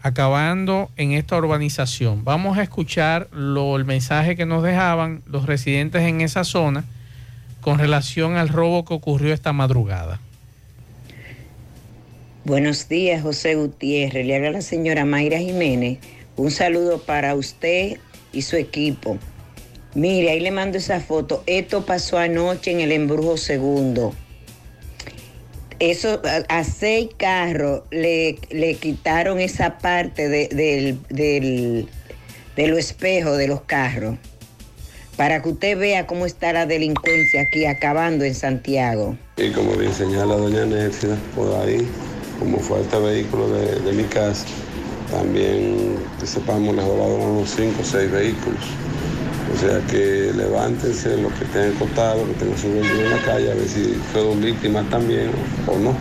acabando en esta urbanización. Vamos a escuchar lo, el mensaje que nos dejaban los residentes en esa zona con relación al robo que ocurrió esta madrugada. Buenos días, José Gutiérrez. Le habla la señora Mayra Jiménez. Un saludo para usted y su equipo. Mire, ahí le mando esa foto. Esto pasó anoche en el embrujo segundo. Eso, a, seis carros le, le quitaron esa parte de, del, del, de los espejos de los carros. Para que usted vea cómo está la delincuencia aquí acabando en Santiago. Y como bien señala doña Nexia, por ahí, como fue este vehículo de, mi casa, también que sepamos le robaron unos 5 o 6 vehículos. O sea que levántense los que estén acostados, que tengan su vehículo en la calle, a ver si fueron víctimas también o, no.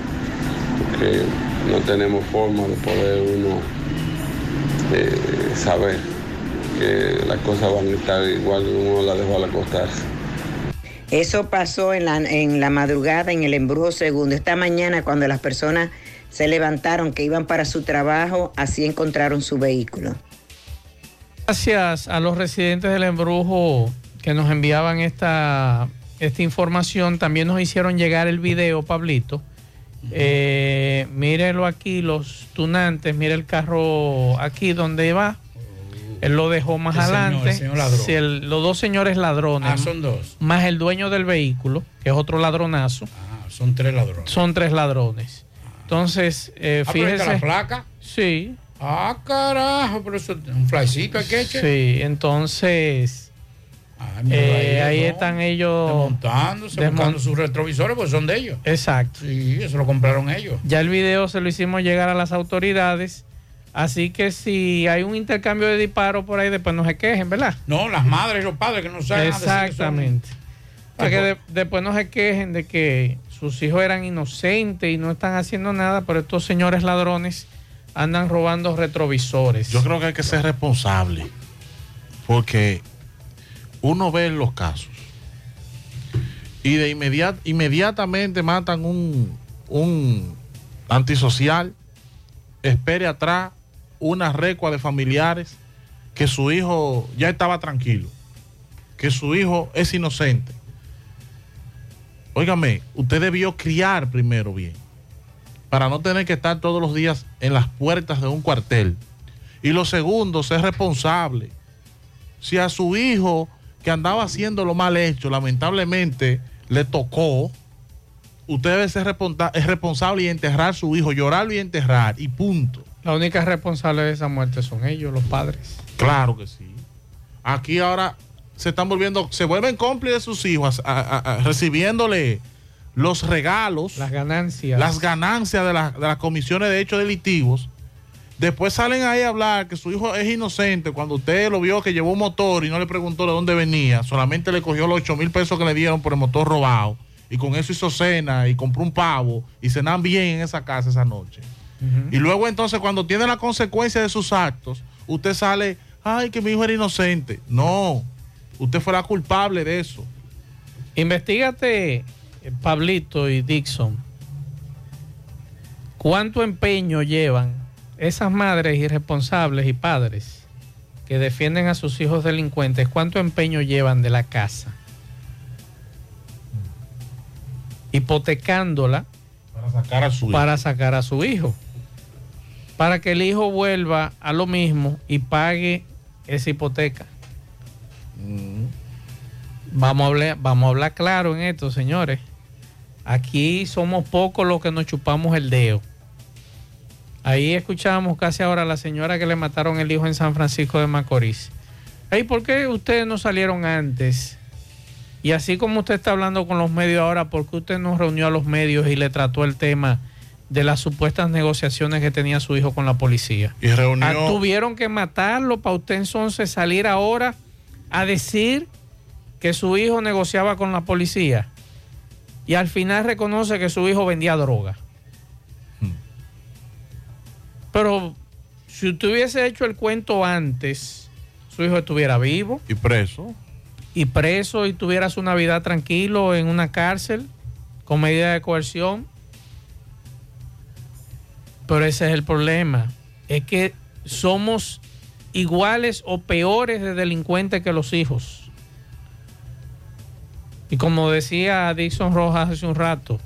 Porque no tenemos forma de poder uno eh, saber que las cosas van a estar igual que uno la dejó al acostarse. Eso pasó en la, en la madrugada en el embrujo segundo. Esta mañana cuando las personas se levantaron que iban para su trabajo, así encontraron su vehículo. Gracias a los residentes del embrujo que nos enviaban esta, esta información. También nos hicieron llegar el video, Pablito. Eh, mírenlo aquí, los tunantes. Mire el carro aquí donde va. Él lo dejó más El señor, adelante. el señor el- los dos señores ladrones. Ah, son dos. Más el dueño del vehículo, que es otro ladronazo. Ah, son tres ladrones. Son tres ladrones. Entonces, eh, Ah, fíjese. la placa? Sí. Ah, carajo, pero eso es un flycito aquí. Sí, entonces. eh, ahí, están ellos. Desmontándose, desmon- buscando sus retrovisores, pues son de ellos. Exacto. Sí, eso lo compraron ellos. Ya el video se lo hicimos llegar a las autoridades. Así que si hay un intercambio de disparos por ahí, después no se quejen, ¿verdad? No, las madres y los padres que no saben que son- Exactamente. Para que de- después no se quejen de que sus hijos eran inocentes y no están haciendo nada, pero estos señores ladrones andan robando retrovisores. Yo creo que hay que ser responsable. Porque uno ve los casos y de inmediat, inmediatamente matan un, un antisocial, espere atrás una recua de familiares que su hijo ya estaba tranquilo, que su hijo es inocente. Óigame, usted debió criar primero bien, para no tener que estar todos los días en las puertas de un cuartel. Y lo segundo, ser responsable. Si a su hijo que andaba haciendo lo mal hecho, lamentablemente le tocó, usted debe ser responsa- es responsable y enterrar a su hijo, llorarlo y enterrar, y punto. La única responsable de esa muerte son ellos, los padres. Claro que sí. Aquí ahora se están volviendo, se vuelven cómplices de sus hijos, a- a- a- recibiéndole los regalos, las ganancias, las ganancias de, la- de las comisiones de hechos delictivos. Después salen ahí a hablar que su hijo es inocente cuando usted lo vio que llevó un motor y no le preguntó de dónde venía, solamente le cogió los 8 mil pesos que le dieron por el motor robado y con eso hizo cena y compró un pavo y cenan bien en esa casa esa noche. Y luego entonces cuando tiene la consecuencia de sus actos, usted sale, ay, que mi hijo era inocente. No, usted fue la culpable de eso. Investígate, Pablito y Dixon, cuánto empeño llevan esas madres irresponsables y padres que defienden a sus hijos delincuentes, cuánto empeño llevan de la casa, hipotecándola Para sacar a su hijo. para sacar a su hijo, para que el hijo vuelva a lo mismo y pague esa hipoteca. Vamos a, hablar, vamos a hablar claro en esto, señores. Aquí somos pocos los que nos chupamos el dedo. Ahí escuchamos casi ahora a la señora que le mataron el hijo en San Francisco de Macorís. Ay, ¿por qué ustedes no salieron antes? Y así como usted está hablando con los medios ahora, ¿por qué usted no reunió a los medios y le trató el tema de las supuestas negociaciones que tenía su hijo con la policía? Y reunió- Ah, tuvieron que matarlo para usted entonces salir ahora a decir que su hijo negociaba con la policía y al final reconoce que su hijo vendía droga. Pero si usted hubiese hecho el cuento antes, su hijo estuviera vivo Y preso. y preso y tuviera su Navidad tranquilo en una cárcel con medida de coerción. Pero ese es el problema. Es que somos iguales o peores de delincuentes que los hijos. Y como decía Dixon Rojas hace un rato,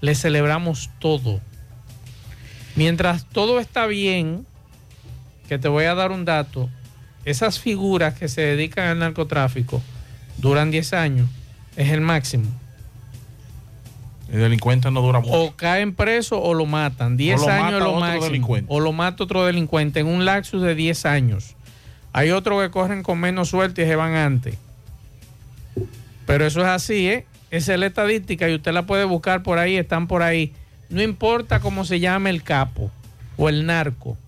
le celebramos todo. Mientras todo está bien, que te voy a dar un dato, esas figuras que se dedican al narcotráfico duran 10 años, es el máximo. El delincuente no dura mucho. O caen presos o lo matan. 10 O lo años es lo máximo. O lo mata otro delincuente en un lapsus de 10 años. Hay otros que corren con menos suerte y se van antes. Pero eso es así, ¿eh? Esa es la estadística y usted la puede buscar por ahí, están por ahí. No importa cómo se llame el capo o el narco.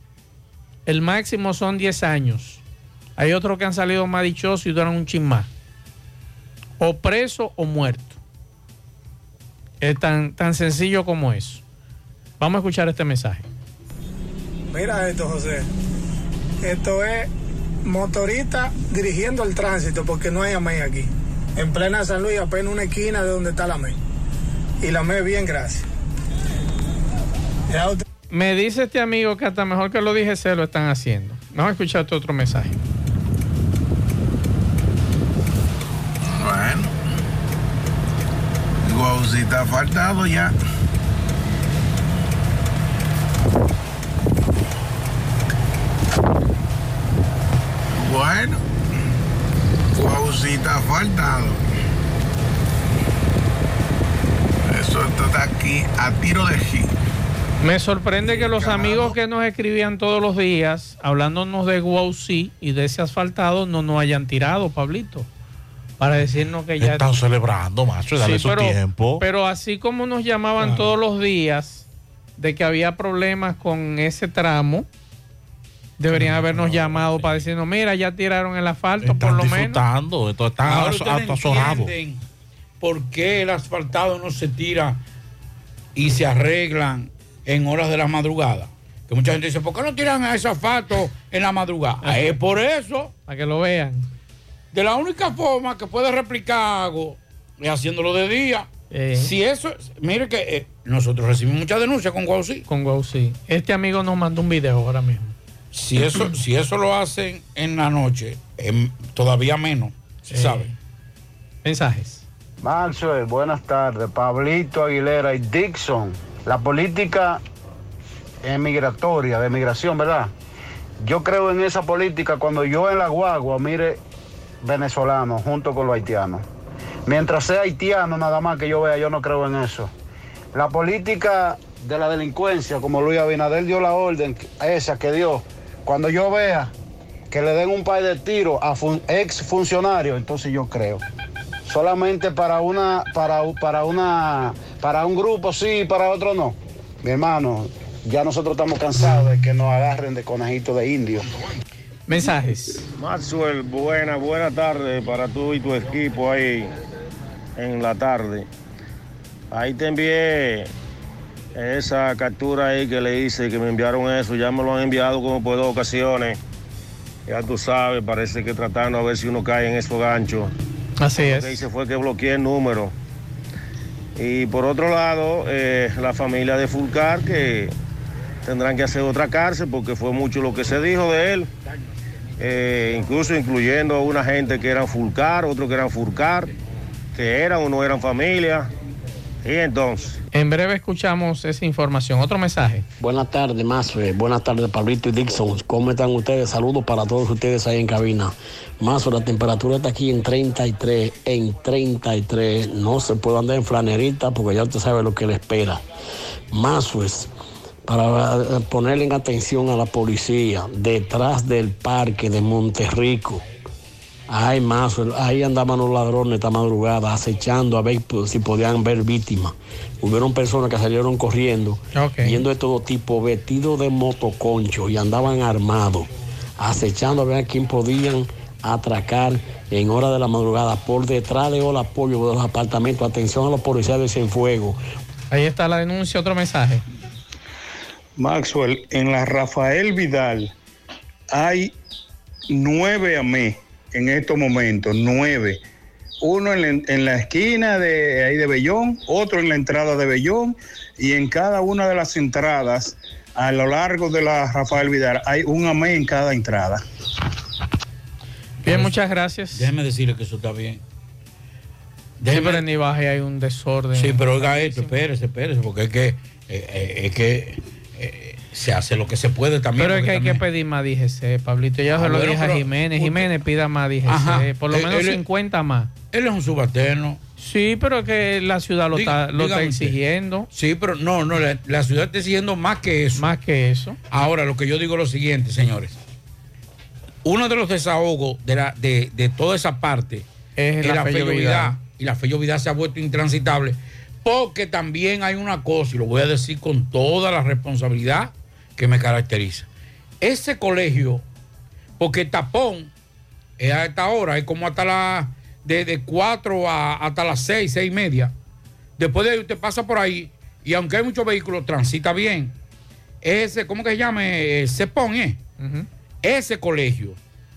El máximo son 10 años. Hay otros que han salido más dichosos y duran un chin más. O preso o muerto. Es tan, tan sencillo como eso. Vamos a escuchar este mensaje. Mira esto, José. Esto es motorista dirigiendo el tránsito porque no hay AME aquí. En plena San Luis, apenas una esquina de donde está la AME. Y la AME bien, gracias. Ya usted- Me dice este amigo que hasta mejor que lo dije se lo están haciendo. Vamos a escuchar este otro mensaje. Bueno. Guaucita ha faltado ya. Bueno. Guaucita ha faltado. Eso está aquí a tiro de hit. Me sorprende que los amigos que nos escribían todos los días, hablándonos de Guaucí y de ese asfaltado, no nos hayan tirado, Pablito. Para decirnos que ya. Están celebrando, macho, dale Sí, su pero, tiempo. pero así como nos llamaban todos los días de que había problemas con ese tramo, deberían habernos llamado para decirnos, mira, ya tiraron el asfalto, por lo menos. disfrutando, esto está Ahora aso- ustedes azorado. entienden por qué el asfaltado no se tira y se arreglan en horas de la madrugada. Que mucha gente dice, ¿por qué no tiran a ese asfalto en la madrugada? es por eso. Para que lo vean. De la única forma que puede replicar algo es haciéndolo de día. Eh. Si eso, mire que eh, nosotros recibimos muchas denuncias con Guausí. Con Guausí. Este amigo nos mandó un video ahora mismo. Si eso, si eso lo hacen en la noche, em, todavía menos, se Eh. sabe. Mensajes. Maxwell, buenas tardes. Pablito Aguilera y Dixon. La política migratoria, de migración, ¿verdad? Yo creo en esa política cuando yo en la guagua mire venezolanos junto con los haitianos. Mientras sea haitiano nada más que yo vea, yo no creo en eso. La política de la delincuencia, como Luis Abinader dio la orden esa que dio, cuando yo vea que le den un par de tiros a fun- ex funcionarios, entonces yo creo. Solamente para una para, para una para un grupo sí para otro no. Mi hermano ya nosotros estamos cansados de que nos agarren de conejito de indio. Mensajes. Maxwell buena buena tarde para tú y tu equipo ahí en la tarde. Ahí te envié esa captura ahí que le hice que me enviaron eso ya me lo han enviado como por dos ocasiones ya tú sabes parece que tratando a ver si uno cae en esos ganchos Así Lo es. que hice fue que bloqueé el número. Y por otro lado, eh, la familia de Fulcar que tendrán que hacer otra cárcel porque fue mucho lo que se dijo de él. Eh, incluso incluyendo a una gente que eran Fulcar, otros que eran Fulcar, que eran o no eran familia. Y entonces. En breve escuchamos esa información. Otro mensaje. Buenas tardes, Mazo. Buenas tardes, Pablito y Dixon. ¿Cómo están ustedes? Saludos para todos ustedes ahí en cabina. Mazo, la temperatura está aquí en 33, en 33. No se puede andar en flanerita porque ya usted sabe lo que le espera. Mazo es para ponerle en atención a la policía detrás del parque de Monterrico. Ay, Mazo, ahí andaban los ladrones esta madrugada acechando a ver pues, si podían ver víctimas. Hubieron personas que salieron corriendo, yendo de todo tipo, vestidos de motoconcho y andaban armados, acechando a ver a quién podían atracar en hora de la madrugada por detrás de el apoyo de los apartamentos. Atención a los policías de Cienfuegos. Ahí está la denuncia. Otro mensaje. Maxwell, en la Rafael Vidal hay nueve AME en estos momentos, nueve. Uno en la, en la esquina de ahí de Bellón, otro en la entrada de Bellón, y en cada una de las entradas a lo largo de la Rafael Vidal hay un AME en cada entrada. Bien, muchas gracias. Déjeme decirle que eso está bien. Sí, pero en Ibaje hay un desorden. Sí, pero oiga esto, espérese, espérese, porque es que, eh, eh, es que eh, se hace lo que se puede también. Pero es que hay que pedir más DGC, Pablito. Ya Ah, se lo bueno, dije a Jiménez. Jiménez pida más DGC. Ajá. Por lo Él- menos él es- 50 más. Él es un subalterno. Sí, pero es que la ciudad lo Diga- está, lo está exigiendo. Sí, pero no, no, la, la ciudad está exigiendo más que eso. Más que eso. Ahora, lo que yo digo es lo siguiente, señores. Uno de los desahogos de, la, de, de toda esa parte Es la. Fellovidad. Y la Fellovidad se ha vuelto intransitable. Porque también hay una cosa, y lo voy a decir con toda la responsabilidad que me caracteriza. Ese colegio, porque tapón es a esta hora, es como hasta las de, de 4 a, hasta las 6, 6 y media. Después de ahí usted pasa por ahí y aunque hay muchos vehículos, transita bien. Ese, ¿cómo que se llama? Eh, Cepón, ¿eh? Ese colegio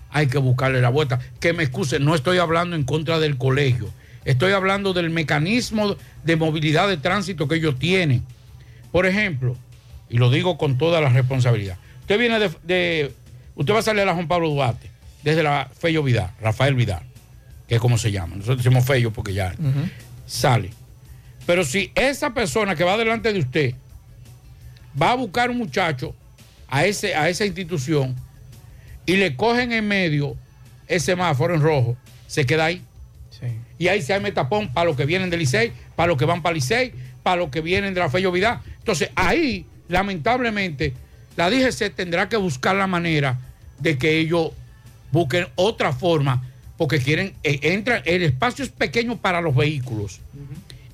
hay que buscarle la vuelta. Que me excuse, no estoy hablando en contra del colegio. Estoy hablando del mecanismo de movilidad de tránsito que ellos tienen. Por ejemplo, y lo digo con toda la responsabilidad. Usted viene de, de- usted va a salir a la Juan Pablo Duarte, desde la Fello Vidal, Rafael Vidal, que es como se llama. Nosotros decimos Fello porque ya sale. Pero si esa persona que va delante de usted va a buscar un muchacho a, ese, a esa institución y le cogen en medio ese semáforo en rojo, se queda ahí. Y ahí se arma el tapón para los que vienen del Licey, para los que van para Licey, para los que vienen de la Fello Vidal. Entonces ahí, lamentablemente, la DGC tendrá que buscar la manera de que ellos busquen otra forma, porque quieren, eh, entran, el espacio es pequeño para los vehículos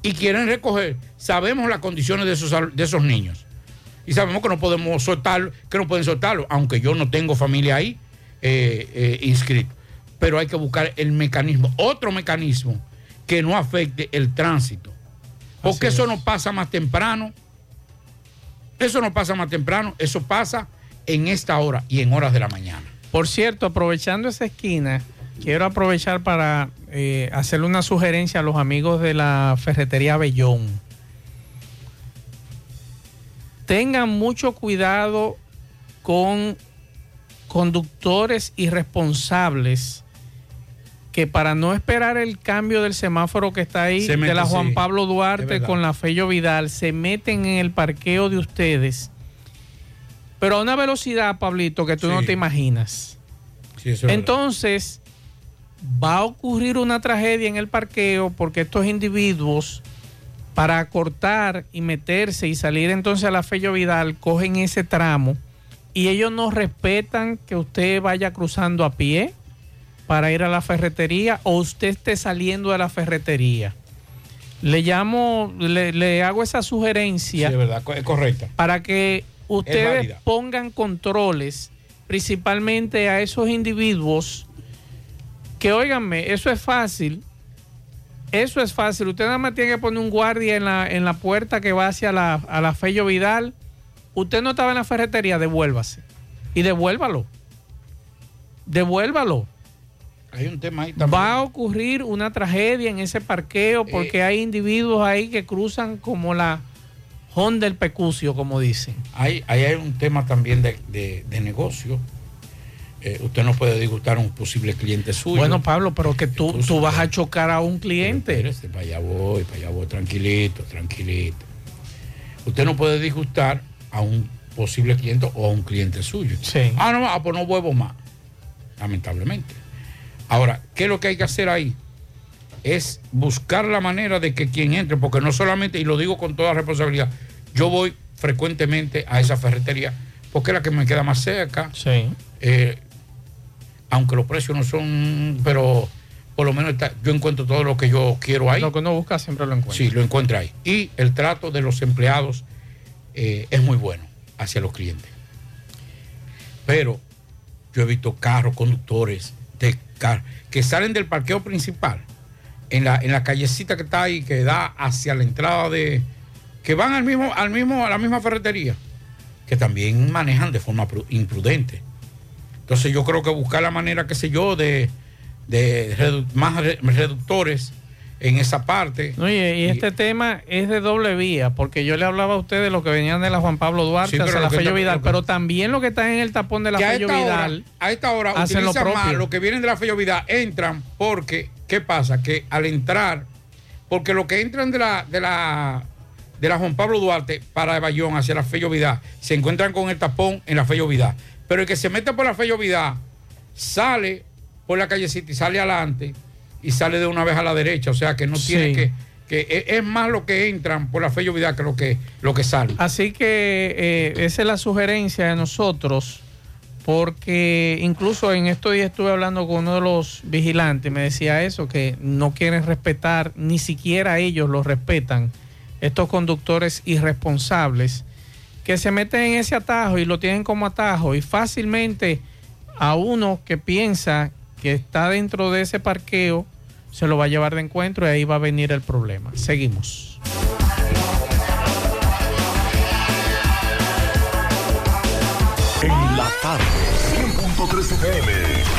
y quieren recoger. Sabemos las condiciones de esos, de esos niños y sabemos que no podemos soltarlo, que no pueden soltarlo, aunque yo no tengo familia ahí eh, eh, inscrito. Pero hay que buscar el mecanismo, otro mecanismo que no afecte el tránsito. Porque Así eso es. no pasa más temprano. Eso no pasa más temprano, eso pasa en esta hora y en horas de la mañana. Por cierto, aprovechando esa esquina, quiero aprovechar para eh, hacerle una sugerencia a los amigos de la ferretería Bellón. Tengan mucho cuidado con conductores irresponsables que para no esperar el cambio del semáforo que está ahí de la Juan sí, Pablo Duarte con la Fello Vidal, se meten en el parqueo de ustedes, pero a una velocidad, Pablito, que tú no te imaginas. Sí, eso es verdad. Entonces, va a ocurrir una tragedia en el parqueo porque estos individuos, para cortar y meterse y salir entonces a la Fello Vidal, cogen ese tramo y ellos no respetan que usted vaya cruzando a pie para ir a la ferretería o usted esté saliendo de la ferretería. Le llamo, le, le hago esa sugerencia Sí, es verdad, es correcta. para que ustedes pongan controles principalmente a esos individuos que, óiganme, eso es fácil. Eso es fácil. Usted nada más tiene que poner un guardia en la, en la puerta que va hacia la, a la Fello Vidal. Usted no estaba en la ferretería, devuélvase. Y devuélvalo. Devuélvalo. Hay un tema ahí también. Va a ocurrir una tragedia en ese parqueo porque hay individuos ahí que cruzan como la Honda del Pecucio, como dicen. Ahí hay un tema también de, de- de negocio. Eh, usted no puede disgustar a un posible cliente suyo. Bueno, Pablo, pero que tú, Incluso- tú vas a chocar a un cliente. Espérese, para allá voy, para allá voy, tranquilito, tranquilito. Usted no puede disgustar a un posible cliente o a un cliente suyo. Sí. Ah, no, ah, pues no huevo más. Lamentablemente. Ahora, ¿qué es lo que hay que hacer ahí? Es buscar la manera de que quien entre, porque no solamente, y lo digo con toda responsabilidad, yo voy frecuentemente a esa ferretería porque es la que me queda más cerca. Sí. Eh, aunque los precios no son, pero por lo menos está- yo encuentro todo lo que yo quiero ahí. Lo que uno busca siempre lo encuentra. Sí, lo encuentra ahí. Y el trato de los empleados eh, es muy bueno hacia los clientes. Pero yo he visto carros, conductores de que salen del parqueo principal en la, en la callecita que está ahí, que da hacia la entrada de. que van al mismo, al mismo, a la misma ferretería, que también manejan de forma pru- imprudente. Entonces yo creo que buscar la manera, qué sé yo, de, de más re- reductores en esa parte. Oye, y este tema es de doble vía, porque yo le hablaba a usted de lo que venían de la Juan Pablo Duarte Sí, hacia lo la Fello Vidal, lo que- pero también lo que está en el tapón de la Fello hora, Vidal. a esta hora hacen lo utilizan más propio. lo que vienen de la Fellovidad, entran porque, ¿qué pasa? Que al entrar, porque lo que entran de la, de la, de la Juan Pablo Duarte para Bayón hacia la Fellovidad, se encuentran con el tapón en la Fellovidad. Pero el que se mete por la Fellovidad sale por la callecita y sale adelante y sale de una vez a la derecha. O sea que no Sí. tiene que, que es- es más lo que entran por la Fellovidad que lo que, lo que salen. Así que eh, esa es la sugerencia de nosotros, porque incluso en estos días estuve hablando con uno de los vigilantes, me decía eso, que no quieren respetar, ni siquiera ellos lo respetan, estos conductores irresponsables, que se meten en ese atajo y lo tienen como atajo y fácilmente a uno que piensa que está dentro de ese parqueo, se lo va a llevar de encuentro y ahí va a venir el problema. Seguimos. En la tarde, 100.3 FM.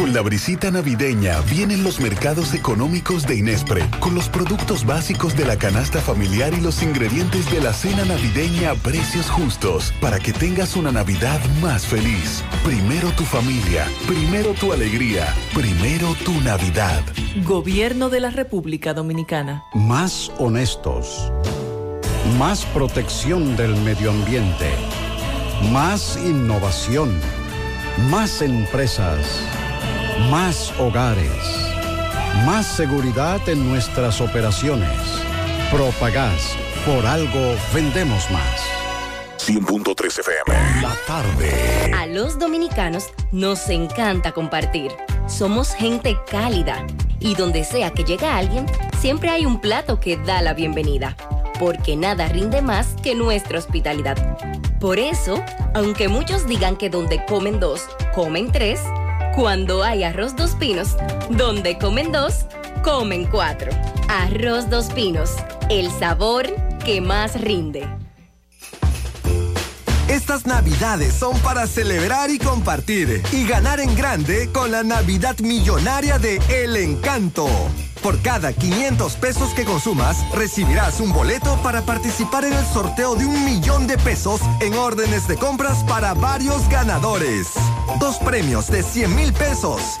Con la brisita navideña vienen los mercados económicos de Inespre, con los productos básicos de la canasta familiar y los ingredientes de la cena navideña a precios justos, para que tengas una Navidad más feliz. Primero tu familia, primero tu alegría, primero tu Navidad. Gobierno de la República Dominicana. Más honestos. Más protección del medio ambiente. Más innovación. Más empresas. Más hogares. Más seguridad en nuestras operaciones. Propagás. Por algo vendemos más. 100.3 FM. La tarde. A los dominicanos nos encanta compartir. Somos gente cálida y donde sea que llega alguien, siempre hay un plato que da la bienvenida, porque nada rinde más que nuestra hospitalidad. Por eso, aunque muchos digan que donde comen dos, comen tres, cuando hay arroz dos pinos, donde comen dos, comen cuatro. Arroz dos pinos, el sabor que más rinde. Estas navidades son para celebrar y compartir y ganar en grande con la Navidad Millonaria de El Encanto. Por cada 500 pesos que consumas, recibirás un boleto para participar en el sorteo de un millón de pesos en órdenes de compras para varios ganadores. Dos premios de 100 mil pesos,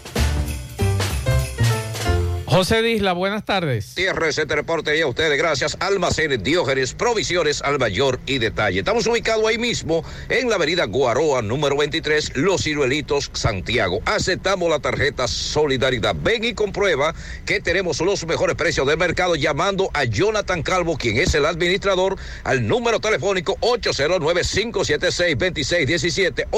José Disla, buenas tardes. Cierre este reporte y a ustedes gracias. Almacenes Diógenes, provisiones al mayor y detalle. Estamos ubicados ahí mismo en la avenida Guaroa, número 23, Los Ciruelitos, Santiago. Aceptamos la tarjeta Solidaridad. Ven y comprueba que tenemos los mejores precios del mercado llamando a Jonathan Calvo, quien es el administrador, al número telefónico 809-576-2617,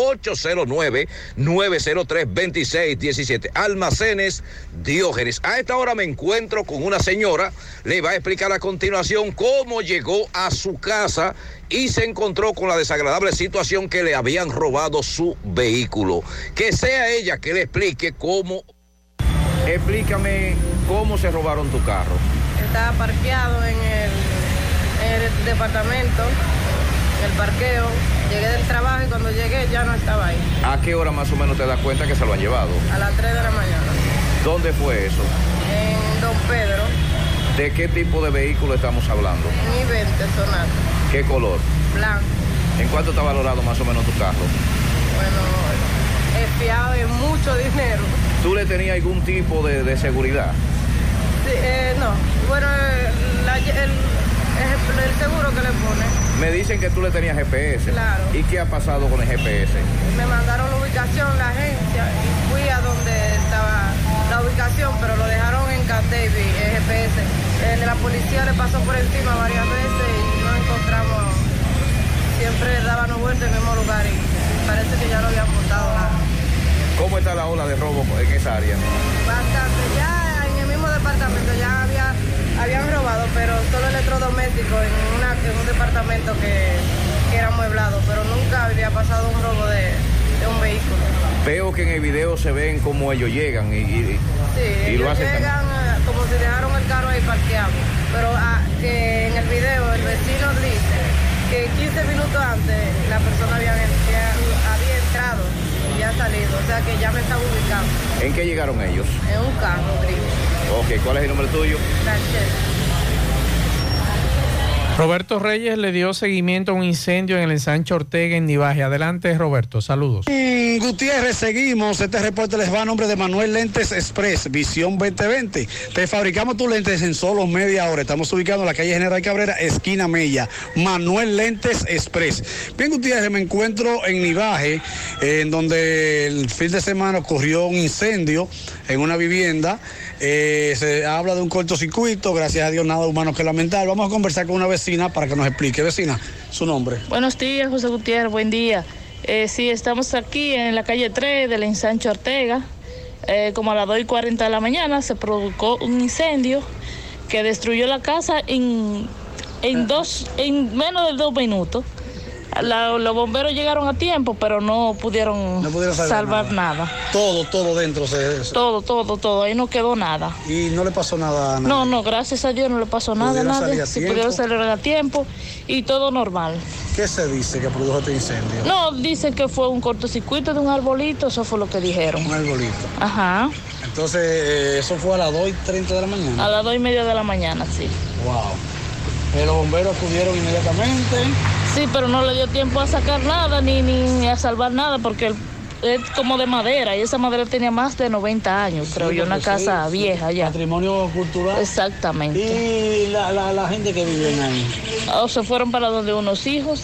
809-903-2617. Almacenes Diógenes. A esta hora me encuentro con una señora, le va a explicar a continuación cómo llegó a su casa y se encontró con la desagradable situación que le habían robado su vehículo. Que sea ella que le explique cómo... Explícame cómo se robaron tu carro. Estaba parqueado en el, en el departamento, en el parqueo. Llegué del trabajo y cuando llegué ya no estaba ahí. ¿A qué hora más o menos te das cuenta que se lo han llevado? A las 3 de la mañana. ¿Dónde fue eso? En Don Pedro, ¿De qué tipo de vehículo estamos hablando? en I-20 Sonata, ¿Qué color? blanco. ¿En cuánto está valorado más o menos tu carro? Bueno, es fiado de mucho dinero. ¿Tú le tenías algún tipo de, de seguridad? Sí, eh, no, bueno, la- el, seguro que le pone. Me dicen que tú le tenías GPS. Claro. ¿Y qué ha pasado con el GPS? Me mandaron la ubicación, la agencia, y fui a donde ubicación, pero lo dejaron en Cat GPS. Eh, la policía le pasó por encima varias veces y no encontramos, siempre dábamos vuelta en el mismo lugar y parece que ya lo habían montado. ¿Cómo está la ola de robo en esa área? Bastante, ya en el mismo departamento ya había, habían robado, pero solo electrodomésticos en, una, en un departamento que, que era amueblado, pero nunca había pasado un robo de, de un vehículo. Veo que en el video se ven cómo ellos llegan y, y- Sí, y lo hacen. llegan eh, como si dejaron el carro ahí parqueado, pero ah, que en el video el vecino dice que 15 minutos antes la persona había, había- había entrado y ya salido, o sea que ya me estaba ubicando ¿En qué llegaron ellos? en un carro gris. Ok, ¿cuál es el nombre tuyo? Roberto Reyes le dio seguimiento a un incendio en el ensanche Ortega en Nivaje. Adelante, Roberto. Saludos. Mm, Gutiérrez, seguimos. Este reporte les va a nombre de Manuel Lentes Express, Visión 2020. Te fabricamos tus lentes en solo media hora. Estamos ubicados en la calle General Cabrera, esquina Mella. Manuel Lentes Express. Bien, Gutiérrez, me encuentro en Nivaje, en donde el fin de semana ocurrió un incendio en una vivienda. Eh, se habla de un cortocircuito, gracias a Dios nada humano que lamentar. Vamos a conversar con una vecina para que nos explique. Vecina, su nombre. Buenos días, José Gutiérrez, buen día. Eh, sí, estamos aquí en la calle 3 del ensanche Ortega. Eh, como a las 2 y 40 de la mañana se produjo un incendio que destruyó la casa en, en, dos, en menos de dos minutos. La- los bomberos llegaron a tiempo, pero no pudieron, No pudieron salvar salvar nada. Todo, todo dentro se... Todo, todo, todo. Ahí no quedó nada. Y no le pasó nada a nadie. No, no, gracias a Dios no le pasó nada a ¿Pudieron salir nadie. Si pudieron salir a tiempo y todo normal. ¿Qué se dice que produjo este incendio? No, dicen que fue un cortocircuito de un arbolito, eso fue lo que dijeron. Un arbolito. Ajá, Entonces, eh, eso fue a las 2 y 30 de la mañana. a las dos y media de la mañana, sí. Wow. Eh, los bomberos acudieron inmediatamente. Sí, pero no le dio tiempo a sacar nada ni, ni a salvar nada porque el, es como de madera y esa madera tenía más de 90 años, creo yo, una casa sí, vieja ya. Patrimonio cultural. Exactamente. ¿Y la, la, la gente que vive ahí? O se fueron para donde unos hijos,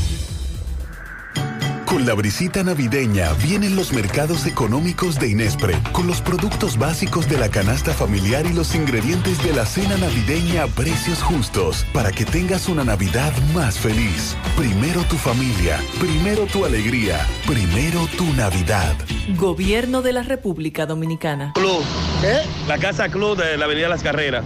Con la brisita navideña vienen los mercados económicos de Inespre, con los productos básicos de la canasta familiar y los ingredientes de la cena navideña a precios justos, para que tengas una Navidad más feliz. Primero tu familia, primero tu alegría, primero tu Navidad. Gobierno de la República Dominicana. Club. La Casa Club de la Avenida Las Carreras.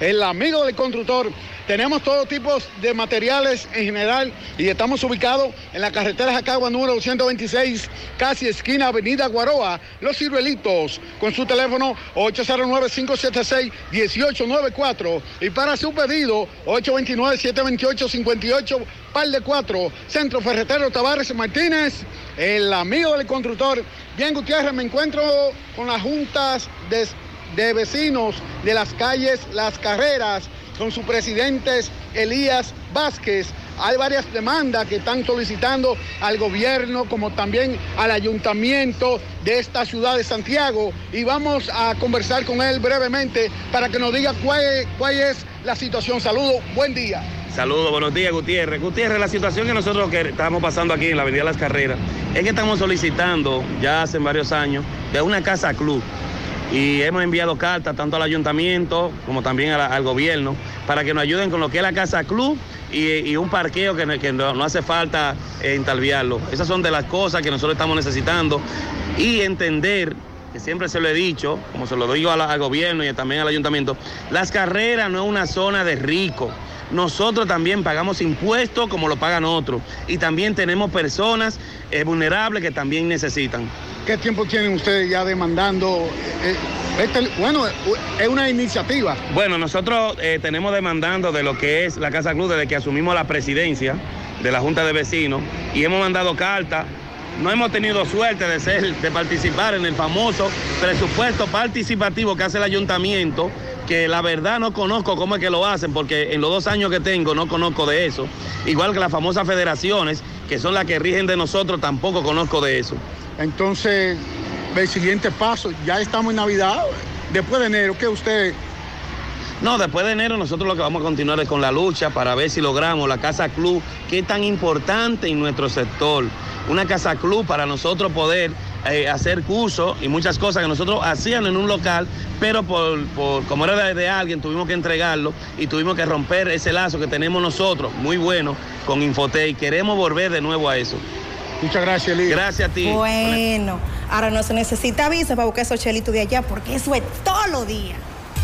el amigo del constructor. Tenemos todo tipo de materiales en general y estamos ubicados en la carretera Jacagua número 226, casi esquina Avenida Guaroa, Los Ciruelitos, con su teléfono 809-576-1894 y para su pedido 829-728-58, par de 4, Centro Ferretero Tavares Martínez, el amigo del constructor. Bien, Gutiérrez, me encuentro con las juntas de de vecinos de las calles Las Carreras con sus presidentes Elías Vázquez. Hay varias demandas que están solicitando al gobierno como también al ayuntamiento de esta ciudad de Santiago y vamos a conversar con él brevemente para que nos diga cuál es, cuál es la situación. Saludos, buen día. Saludos, buenos días, Gutiérrez. Gutiérrez, la situación que nosotros estamos pasando aquí en la Avenida Las Carreras es que estamos solicitando ya hace varios años de una casa club y hemos enviado cartas tanto al ayuntamiento como también al gobierno para que nos ayuden con lo que es la casa club y, un parqueo que, no- hace falta eh. Esas son de las cosas que nosotros estamos necesitando y entender que siempre se lo he dicho, como se lo digo la- al gobierno y también al ayuntamiento, las carreras no es una zona de ricos. Nosotros también pagamos impuestos como lo pagan otros y también tenemos personas eh, vulnerables que también necesitan. ¿Qué tiempo tienen ustedes ya demandando? eh, este- bueno, es una iniciativa. Bueno, nosotros eh, tenemos demandando de lo que es la Casa Club desde que asumimos la presidencia de la Junta de Vecinos y hemos mandado cartas. No hemos tenido suerte de ser, de participar en el famoso presupuesto participativo que hace el ayuntamiento, que la verdad no conozco cómo es que lo hacen, porque en los dos años que tengo no conozco de eso. Igual que las famosas federaciones, que son las que rigen de nosotros, tampoco conozco de eso. Entonces, el siguiente paso, ya estamos en Navidad, después de enero, ¿qué usted? No, después de enero nosotros lo que vamos a continuar es con la lucha para ver si logramos la Casa Club, que es tan importante en nuestro sector. Una Casa Club para nosotros poder eh, hacer cursos y muchas cosas que nosotros hacíamos en un local, pero por, por- como era de, de alguien tuvimos que entregarlo y tuvimos que romper ese lazo que tenemos nosotros, muy bueno, con Infotec y queremos volver de nuevo a eso. Muchas gracias, Elías. Gracias a ti. Bueno, ahora no se necesita visa para buscar esos chelitos de allá, porque eso es todos los días.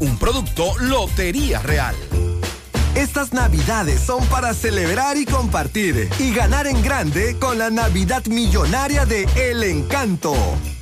Un producto Lotería Real. Estas navidades son para celebrar y compartir y ganar en grande con la Navidad Millonaria de El Encanto.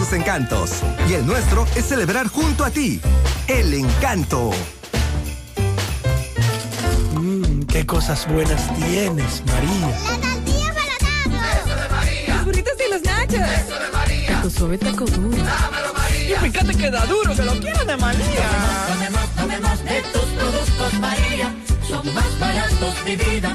sus encantos. Y el nuestro es celebrar junto a ti. El encanto. Mmm, qué cosas buenas tienes, María. La tortilla para Eso de María. Los burritos y los nachos. Eso de María. Taco suave, taco duro. Dámelo, María. Y fíjate que da duro, que lo quiero de María. Tomemos, tomemos, de tus productos, María. Son más baratos de vida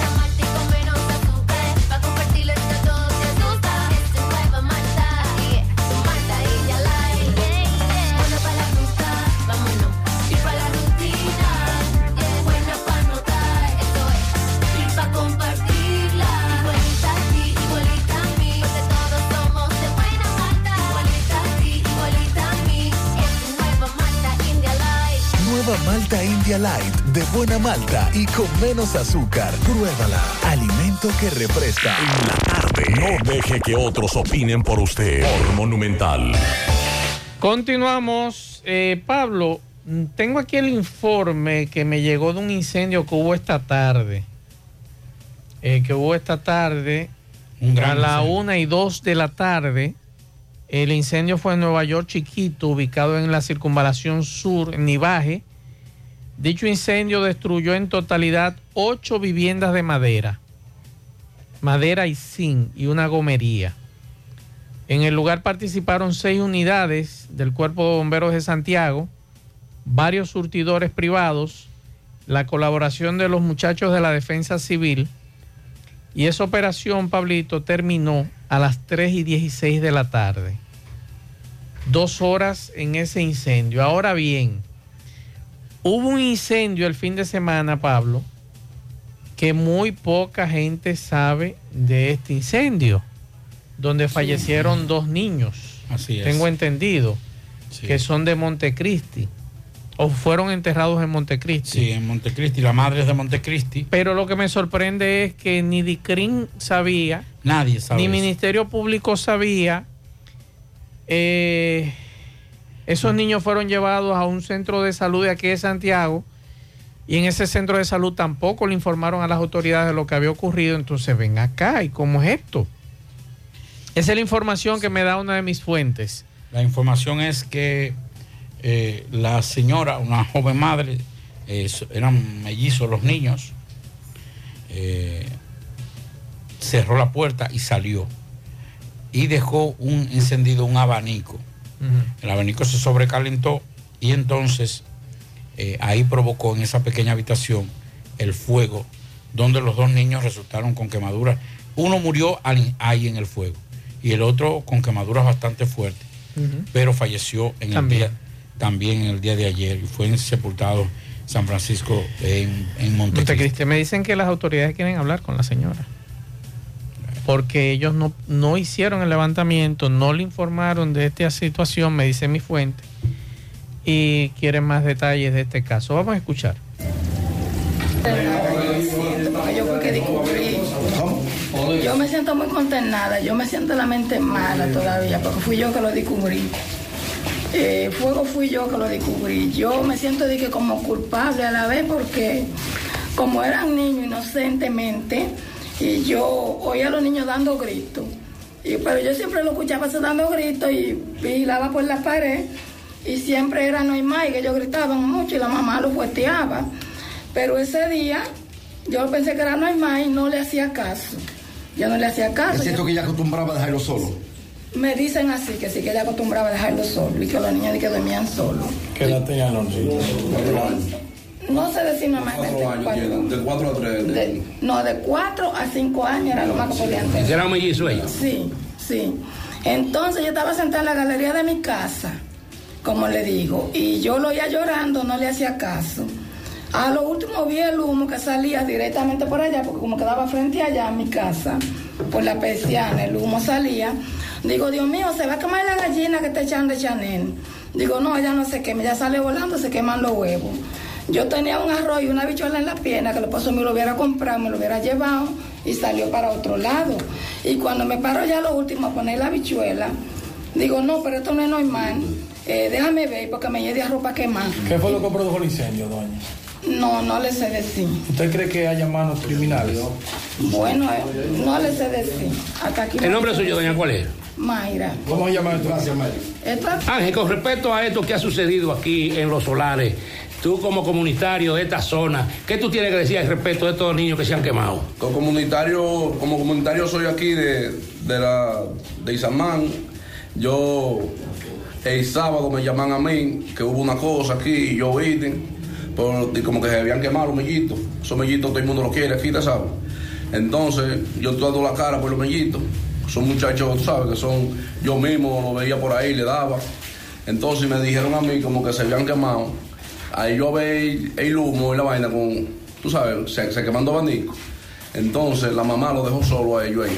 Light de buena malta y con menos azúcar. Pruébala. Alimento que refresca. En la tarde. No deje que otros opinen por usted. Por Monumental. Continuamos. Eh, Pablo, tengo aquí el informe que me llegó de un incendio que hubo esta tarde. Eh, que hubo esta tarde Un gran a la incendio. una y dos de la tarde. El incendio fue en Nueva York chiquito, ubicado en la circunvalación sur, en Nivaje. Dicho incendio destruyó en totalidad ocho viviendas de madera, madera y zinc y una gomería. En el lugar participaron seis unidades del Cuerpo de Bomberos de Santiago, varios surtidores privados, la colaboración de los muchachos de la Defensa Civil. Y esa operación, Pablito, terminó a las 3 y 16 de la tarde. Dos horas en ese incendio. Ahora bien, hubo un incendio el fin de semana, Pablo, que muy poca gente sabe de este incendio, donde fallecieron dos niños. Así es. Tengo entendido que son de Montecristi o fueron enterrados en Montecristi. Sí, en Montecristi, la madre es de Montecristi. Pero lo que me sorprende es que ni DICRIN sabía, Nadie sabe. ni eso. Ministerio Público sabía. Eh, esos niños fueron llevados a un centro de salud de aquí de Santiago y en ese centro de salud tampoco le informaron a las autoridades de lo que había ocurrido. Entonces ven acá, ¿y cómo es esto? Esa es la información que me da una de mis fuentes. La información es que eh, la señora, una joven madre, eh, eran mellizos los niños, eh, cerró la puerta y salió. Y dejó un encendido un abanico. El abanico se sobrecalentó y entonces eh, ahí provocó en esa pequeña habitación el fuego, donde los dos niños resultaron con quemaduras. Uno murió ahí en el fuego y el otro con quemaduras bastante fuertes, pero falleció en También. el día, también en el día de ayer y fue sepultado en San Francisco en, en Montecristi. Montecristi, me dicen que las autoridades quieren hablar con la señora. Porque ellos no, no hicieron el levantamiento, no le informaron de esta situación, me dice mi fuente, y quieren más detalles de este caso. Vamos a escuchar. yo. Yo me siento muy consternada, yo me siento la mente mala todavía, porque fui yo que lo descubrí. Eh, fuego fui yo que lo descubrí. Yo me siento de que como culpable a la vez porque como eran niños inocentemente y yo oía a los niños dando gritos. Y, pero yo siempre lo escuchaba dando gritos y vigilaba por la pared y siempre era normal que ellos gritaban mucho y la mamá lo fuesteaba. Pero ese día yo pensé que era normal y no le hacía caso. Yo no le hacía caso. Es cierto Yo- que ella acostumbraba a dejarlo solo. me dicen así, que sí, que ella acostumbraba a dejarlo solo y que los niños que dormían solos. ¿Qué edad tenían los niños? No sé decir normalmente cuánto. De 4 a 3. De- no, de 4 a 5 años era lo más que podían tener. ¿Eran mellizos ellos? Sí, sí. Entonces yo estaba sentada en la galería de mi casa, como le digo, y yo lo oía llorando, no le hacía caso. A lo último vi el humo que salía directamente por allá, porque como quedaba frente allá a mi casa, por la persiana, el humo salía. Digo, Dios mío, se va a quemar la gallina que te echan de Chanel. Digo, no, ella no se quema, ya sale volando, se queman los huevos. Yo tenía un arroz y una bichuela en la pierna que el esposo me lo hubiera comprado, me lo hubiera llevado y salió para otro lado. Y cuando me paro ya lo último a poner la bichuela, digo, no, pero esto no es normal. Eh, déjame ver porque me lleve de arroz para quemar. ¿Qué fue lo que produjo el incendio, doña? No, no le sé decir. ¿Usted cree que haya manos criminales? Bueno, eh, no le sé decir. Hasta aquí. ¿El nombre suyo, doña, cuál es? Mayra. ¿Cómo se llama esto? Gracias, Mayra. Ángel, con respecto a esto que ha sucedido aquí en Los Solares, tú como comunitario de esta zona, ¿qué tú tienes que decir al respecto de estos niños que se han quemado? Como comunitario, como comunitario soy aquí de, de la de Isamán. Yo el sábado me llaman a mí que hubo una cosa aquí y yo vine, por, y como que se habían quemado los mellitos. Esos mellitos todo el mundo los quiere aquí, ¿te sabes? Entonces yo estoy dando la cara por los mellitos. Son muchachos, tú sabes, que son, yo mismo lo veía por ahí, le daba. Entonces me dijeron a mí como que se habían quemado. Ahí yo veía el humo y la vaina con, tú sabes, se, se quemando abanico. Entonces la mamá lo dejó solo a ellos ahí.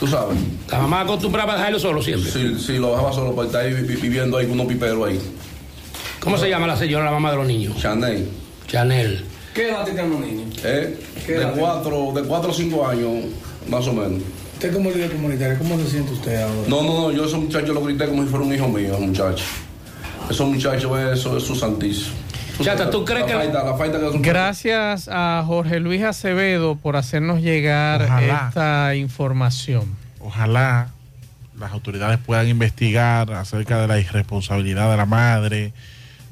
Tú sabes. ¿La mamá acostumbraba a dejarlo solo siempre? Sí, sí, lo dejaba solo para estar ahí vi- viviendo ahí con unos piperos ahí. ¿Cómo se llama la señora, la mamá de los niños? Chanel. Chanel. ¿Qué edad tienen los niños? ¿Eh? ¿Qué De cuatro, de cuatro a cinco años, más o menos. Usted como líder comunitario, ¿cómo se siente usted ahora? No, no, no, yo a esos muchachos los grité como si fuera un hijo mío, esos muchachos. Esos muchachos, eso es su santísimo. Chata, ¿tú crees la que- Falta, la falta que es un- Gracias a Jorge Luis Acevedo por hacernos llegar Ojalá. esta información. Ojalá las autoridades puedan investigar acerca de la irresponsabilidad de la madre,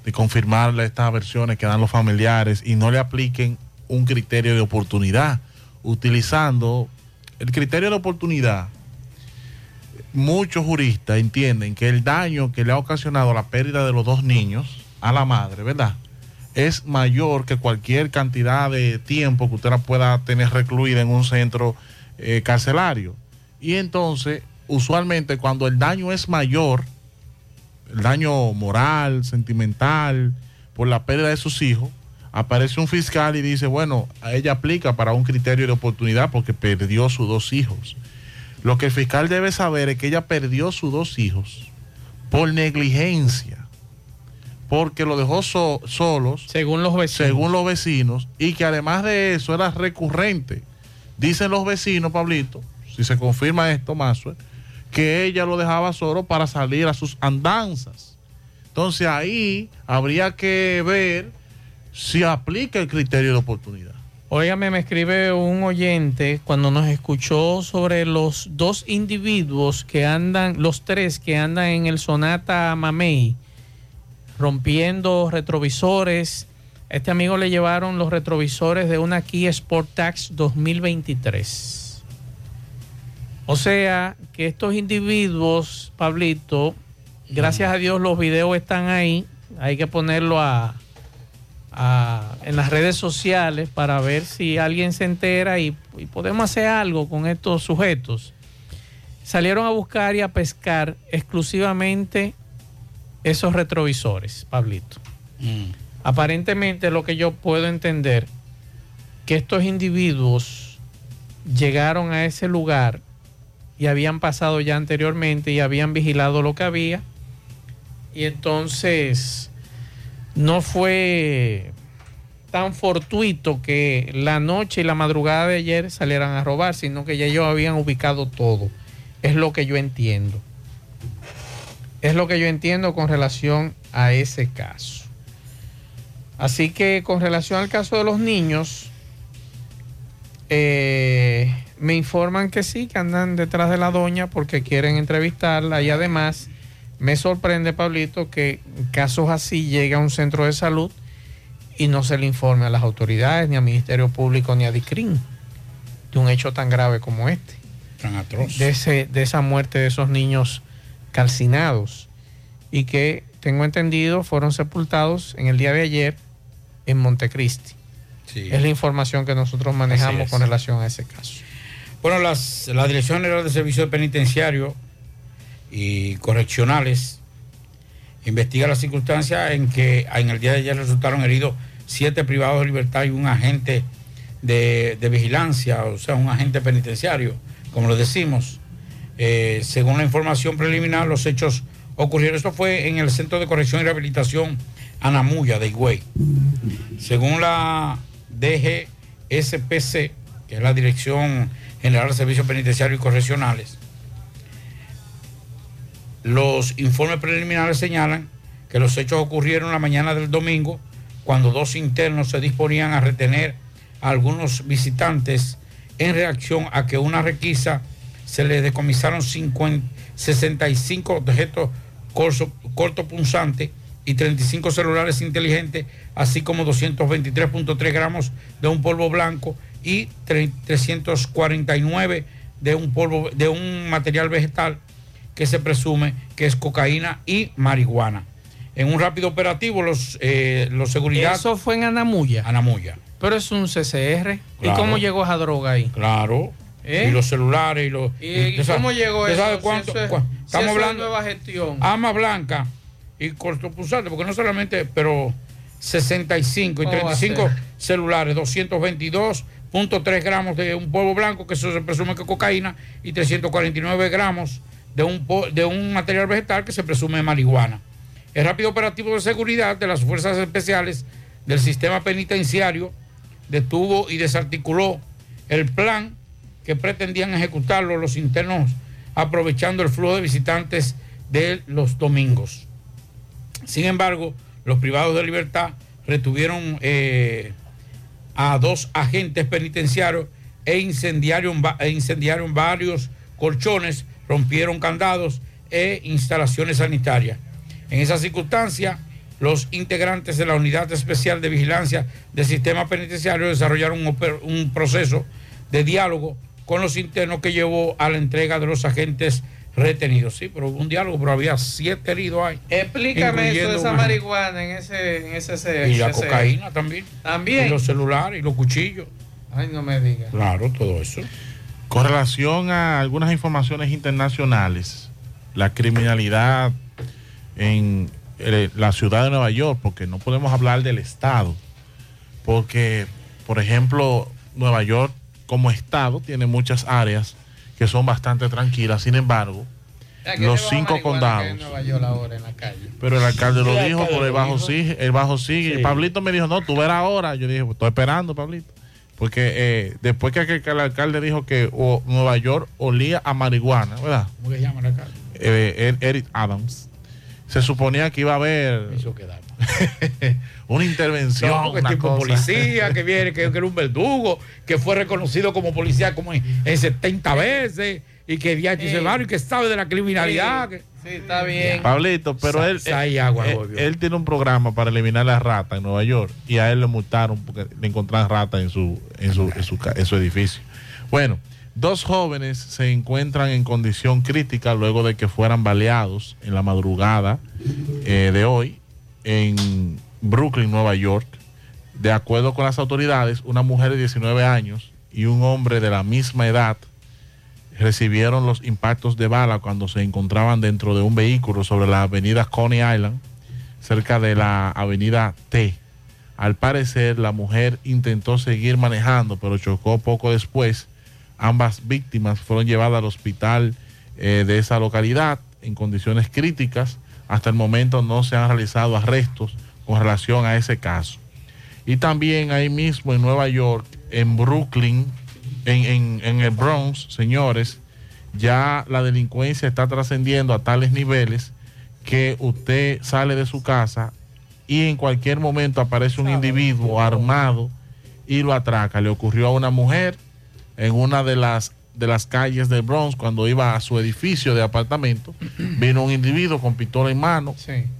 de confirmarle estas versiones que dan los familiares y no le apliquen un criterio de oportunidad, utilizando el criterio de oportunidad. Muchos juristas entienden que el daño que le ha ocasionado la pérdida de los dos niños a la madre, ¿verdad? Es mayor que cualquier cantidad de tiempo que usted la pueda tener recluida en un centro eh, carcelario. Y entonces, usualmente cuando el daño es mayor, el daño moral, sentimental, por la pérdida de sus hijos, aparece un fiscal y dice, bueno, a ella aplica para un criterio de oportunidad porque perdió sus dos hijos. Lo que el fiscal debe saber es que ella perdió sus dos hijos por negligencia, porque lo dejó so- solos, según los vecinos. según los vecinos, y que además de eso era recurrente. Dicen los vecinos, Pablito, si se confirma esto, Mazue, que ella lo dejaba solo para salir a sus andanzas. Entonces ahí habría que ver si aplica el criterio de oportunidad. Óigame, me escribe un oyente cuando nos escuchó sobre los dos individuos que andan, los tres que andan en el Sonata Mamey, rompiendo retrovisores. A este amigo le llevaron los retrovisores de una Kia Sportax 2023. O sea que estos individuos, Pablito, gracias a Dios los videos están ahí. Hay que ponerlo a, a- en las redes sociales para ver si alguien se entera y, y podemos hacer algo con estos sujetos. Salieron a buscar y a pescar exclusivamente esos retrovisores, Pablito. Aparentemente lo que yo puedo entender, que estos individuos llegaron a ese lugar y habían pasado ya anteriormente y habían vigilado lo que había. Y entonces no fue tan fortuito que la noche y la madrugada de ayer salieran a robar, sino que ya ellos habían ubicado todo. Es lo que yo entiendo. Es lo que yo entiendo con relación a ese caso. Así que con relación al caso de los niños, eh, me informan que sí, que andan detrás de la doña porque quieren entrevistarla y además me sorprende, Pablito, que casos así llega a un centro de salud y no se le informe a las autoridades, ni al Ministerio Público, ni a DICRIN de un hecho tan grave como este. Tan atroz. De, ese, de esa muerte de esos niños calcinados y que, tengo entendido, fueron sepultados en el día de ayer en Montecristi. Es la información que nosotros manejamos con relación a ese caso. Bueno, las, la Dirección General de Servicios Penitenciarios y Correccionales investiga las circunstancias en que en el día de ayer resultaron heridos siete privados de libertad y un agente de, de vigilancia, o sea, un agente penitenciario, como lo decimos, Eh, según la información preliminar, los hechos ocurrieron. Esto fue en el Centro de Corrección y Rehabilitación Anamuya de Higüey. Según la DGSPC, que es la Dirección General de Servicios Penitenciarios y Correccionales, los informes preliminares señalan que los hechos ocurrieron la mañana del domingo cuando dos internos se disponían a retener a algunos visitantes en reacción a que una requisa se les decomisaron 50 65 objetos cortopunzantes y 35 celulares inteligentes, así como 223.3 gramos de un polvo blanco y tre- 349 de un polvo de un material vegetal que se presume que es cocaína y marihuana. En un rápido operativo, los, eh, los seguridad. Eso fue en Anamuya. Anamuya. Pero es un CCR. ¿Y cómo llegó esa droga ahí? Claro. ¿Eh? Y los celulares y los. ¿Y, ¿Usted sabe- cómo llegó eso? sabe Si cuánto? eso es- cua- si estamos eso es hablando. nueva gestión. Ama blanca y cortopulsante, porque no solamente, pero 65 y ¿Cómo va a 35 ser? celulares, 222.3 gramos de un polvo blanco, que eso se presume que es cocaína, y 349 gramos de un, de un material vegetal que se presume marihuana. El rápido operativo de seguridad de las fuerzas especiales del sistema penitenciario detuvo y desarticuló el plan que pretendían ejecutarlo los internos aprovechando el flujo de visitantes de los domingos. Sin embargo, los privados de libertad retuvieron eh, a dos agentes penitenciarios e incendiaron, e incendiaron varios colchones, rompieron candados e instalaciones sanitarias. En esa circunstancia, los integrantes de la Unidad Especial de Vigilancia del Sistema Penitenciario desarrollaron un, proceso de diálogo con los internos que llevó a la entrega de los agentes retenidos. Sí, pero hubo un diálogo, pero había siete heridos ahí. Explícame eso de esa marihuana en ese, en ese CCR. Y la cocaína también. También. Y los celulares y los cuchillos. Ay, no me digas. Claro, todo eso. Con relación a algunas informaciones internacionales, la criminalidad en eh, la ciudad de Nueva York, porque no podemos hablar del Estado, porque, por ejemplo, Nueva York como Estado tiene muchas áreas que son bastante tranquilas, sin embargo, los cinco condados. hay en Nueva York ahora en la calle. Pero el alcalde lo El dijo, alcalde por el bajo sigue, el bajo sigue. Sí. Pablito me dijo, no, tú verás ahora. Yo dije, pues, estoy esperando, Pablito. Porque eh, después que, que el alcalde dijo que o, Nueva York olía a marihuana, ¿verdad? ¿Cómo se llama la calle? Eh, Er- Eric Adams, se suponía que iba a haber (laughs) una intervención. No, que una tipo cosa. policía que viene, que, que era un verdugo, que fue reconocido como policía como en, en 70 veces y que Sí. "Mano, y que sabe de la criminalidad. que- Sí, está bien. Pablito, pero Sa- él, sa- y él, agua, él- obvio. él tiene un programa para eliminar las ratas en Nueva York y a él le multaron porque le encontraron ratas en su, en su, en su, ca- en su edificio. Bueno, dos jóvenes se encuentran en condición crítica luego de que fueran baleados en la madrugada eh, de hoy en Brooklyn, Nueva York. De acuerdo con las autoridades, una mujer de 19 años y un hombre de la misma edad recibieron los impactos de bala cuando se encontraban dentro de un vehículo sobre la avenida Coney Island, cerca de la avenida T. Al parecer, la mujer intentó seguir manejando, pero chocó poco después. Ambas víctimas fueron llevadas al hospital eh, de esa localidad en condiciones críticas. Hasta el momento no se han realizado arrestos con relación a ese caso. Y también ahí mismo en Nueva York, en Brooklyn, en, en- en el Bronx, señores, ya la delincuencia está trascendiendo a tales niveles que usted sale de su casa y en cualquier momento aparece un individuo armado y lo atraca. Le ocurrió a una mujer en una de las de las calles del Bronx cuando iba a su edificio de apartamento. (clears throat) Vino un individuo con pistola en mano,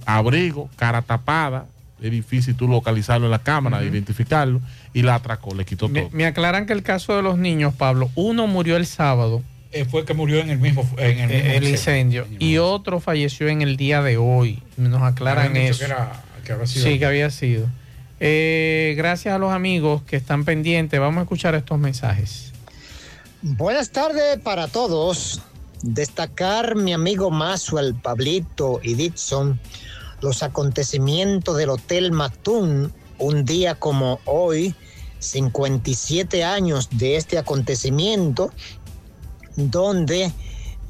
abrigo, cara tapada. Es difícil tú localizarlo en la cámara, Ujú. identificarlo, y la atracó, le quitó Me, todo. me aclaran que el caso de los niños, Pablo, uno murió el sábado. Eh, fue que murió en el mismo, en el mismo eh, el incendio. Y otro falleció en el día de hoy. Nos aclaran eso. que era- que había sido sí, que había sido. Eh, gracias a los amigos que están pendientes. Vamos a escuchar estos mensajes. Buenas tardes para todos. Destacar mi amigo Maxwell, Pablito y Dixon los acontecimientos del Hotel Matún un día como hoy, 57 años de este acontecimiento, donde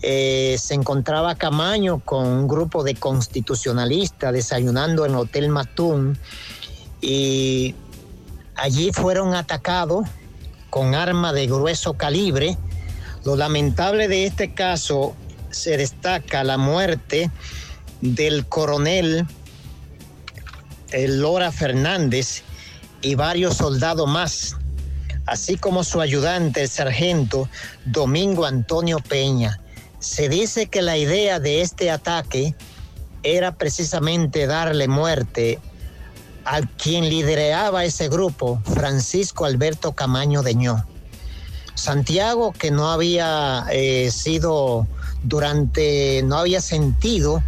eh, se encontraba Camaño con un grupo de constitucionalistas desayunando en el Hotel Matún y allí fueron atacados con arma de grueso calibre. Lo lamentable de este caso se destaca la muerte del coronel eh, Lora Fernández y varios soldados más, así como su ayudante, el sargento Domingo Antonio Peña. Se dice que la idea de este ataque era precisamente darle muerte a quien lideraba ese grupo, Francisco Alberto Camaño Deñó. Santiago, que no había eh, sido durante, no había sentido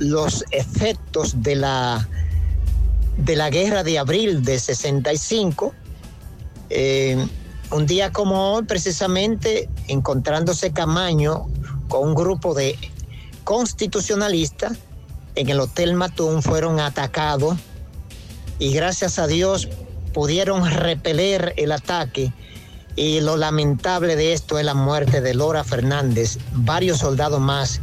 los efectos de la, de la guerra de abril de 65, eh, un día como hoy, precisamente encontrándose Camaño con un grupo de constitucionalistas en el Hotel Matún, fueron atacados y gracias a Dios pudieron repeler el ataque. Y lo lamentable de esto es la muerte de Lora Fernández, varios soldados más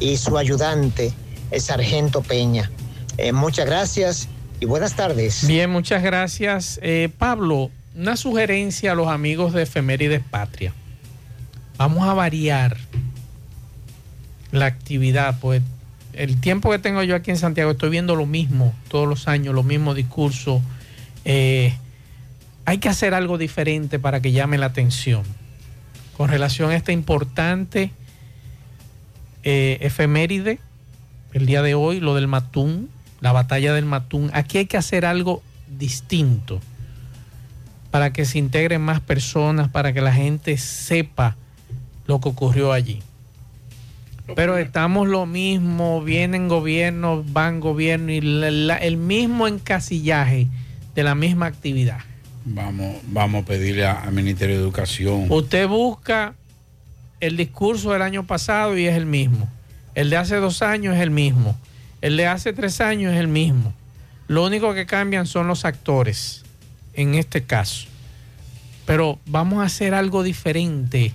y su ayudante, sargento Peña. Eh, muchas gracias y buenas tardes. Bien, muchas gracias. Eh, Pablo, una sugerencia a los amigos de Efemérides Patria. Vamos a variar la actividad, pues el tiempo que tengo yo aquí en Santiago estoy viendo lo mismo todos los años, los mismos discursos. Eh, hay que hacer algo diferente para que llame la atención con relación a esta importante eh, efeméride, el día de hoy, lo del Matún, la batalla del Matún. Aquí hay que hacer algo distinto para que se integren más personas, para que la gente sepa lo que ocurrió allí. Pero estamos lo mismo, vienen gobiernos, van gobiernos y la- la- el mismo encasillaje de la misma actividad. Vamos, vamos a pedirle al Ministerio de Educación. Usted busca el discurso del año pasado y es el mismo. El de hace dos años es el mismo. El de hace tres años es el mismo. Lo único que cambian son los actores, en este caso. Pero vamos a hacer algo diferente.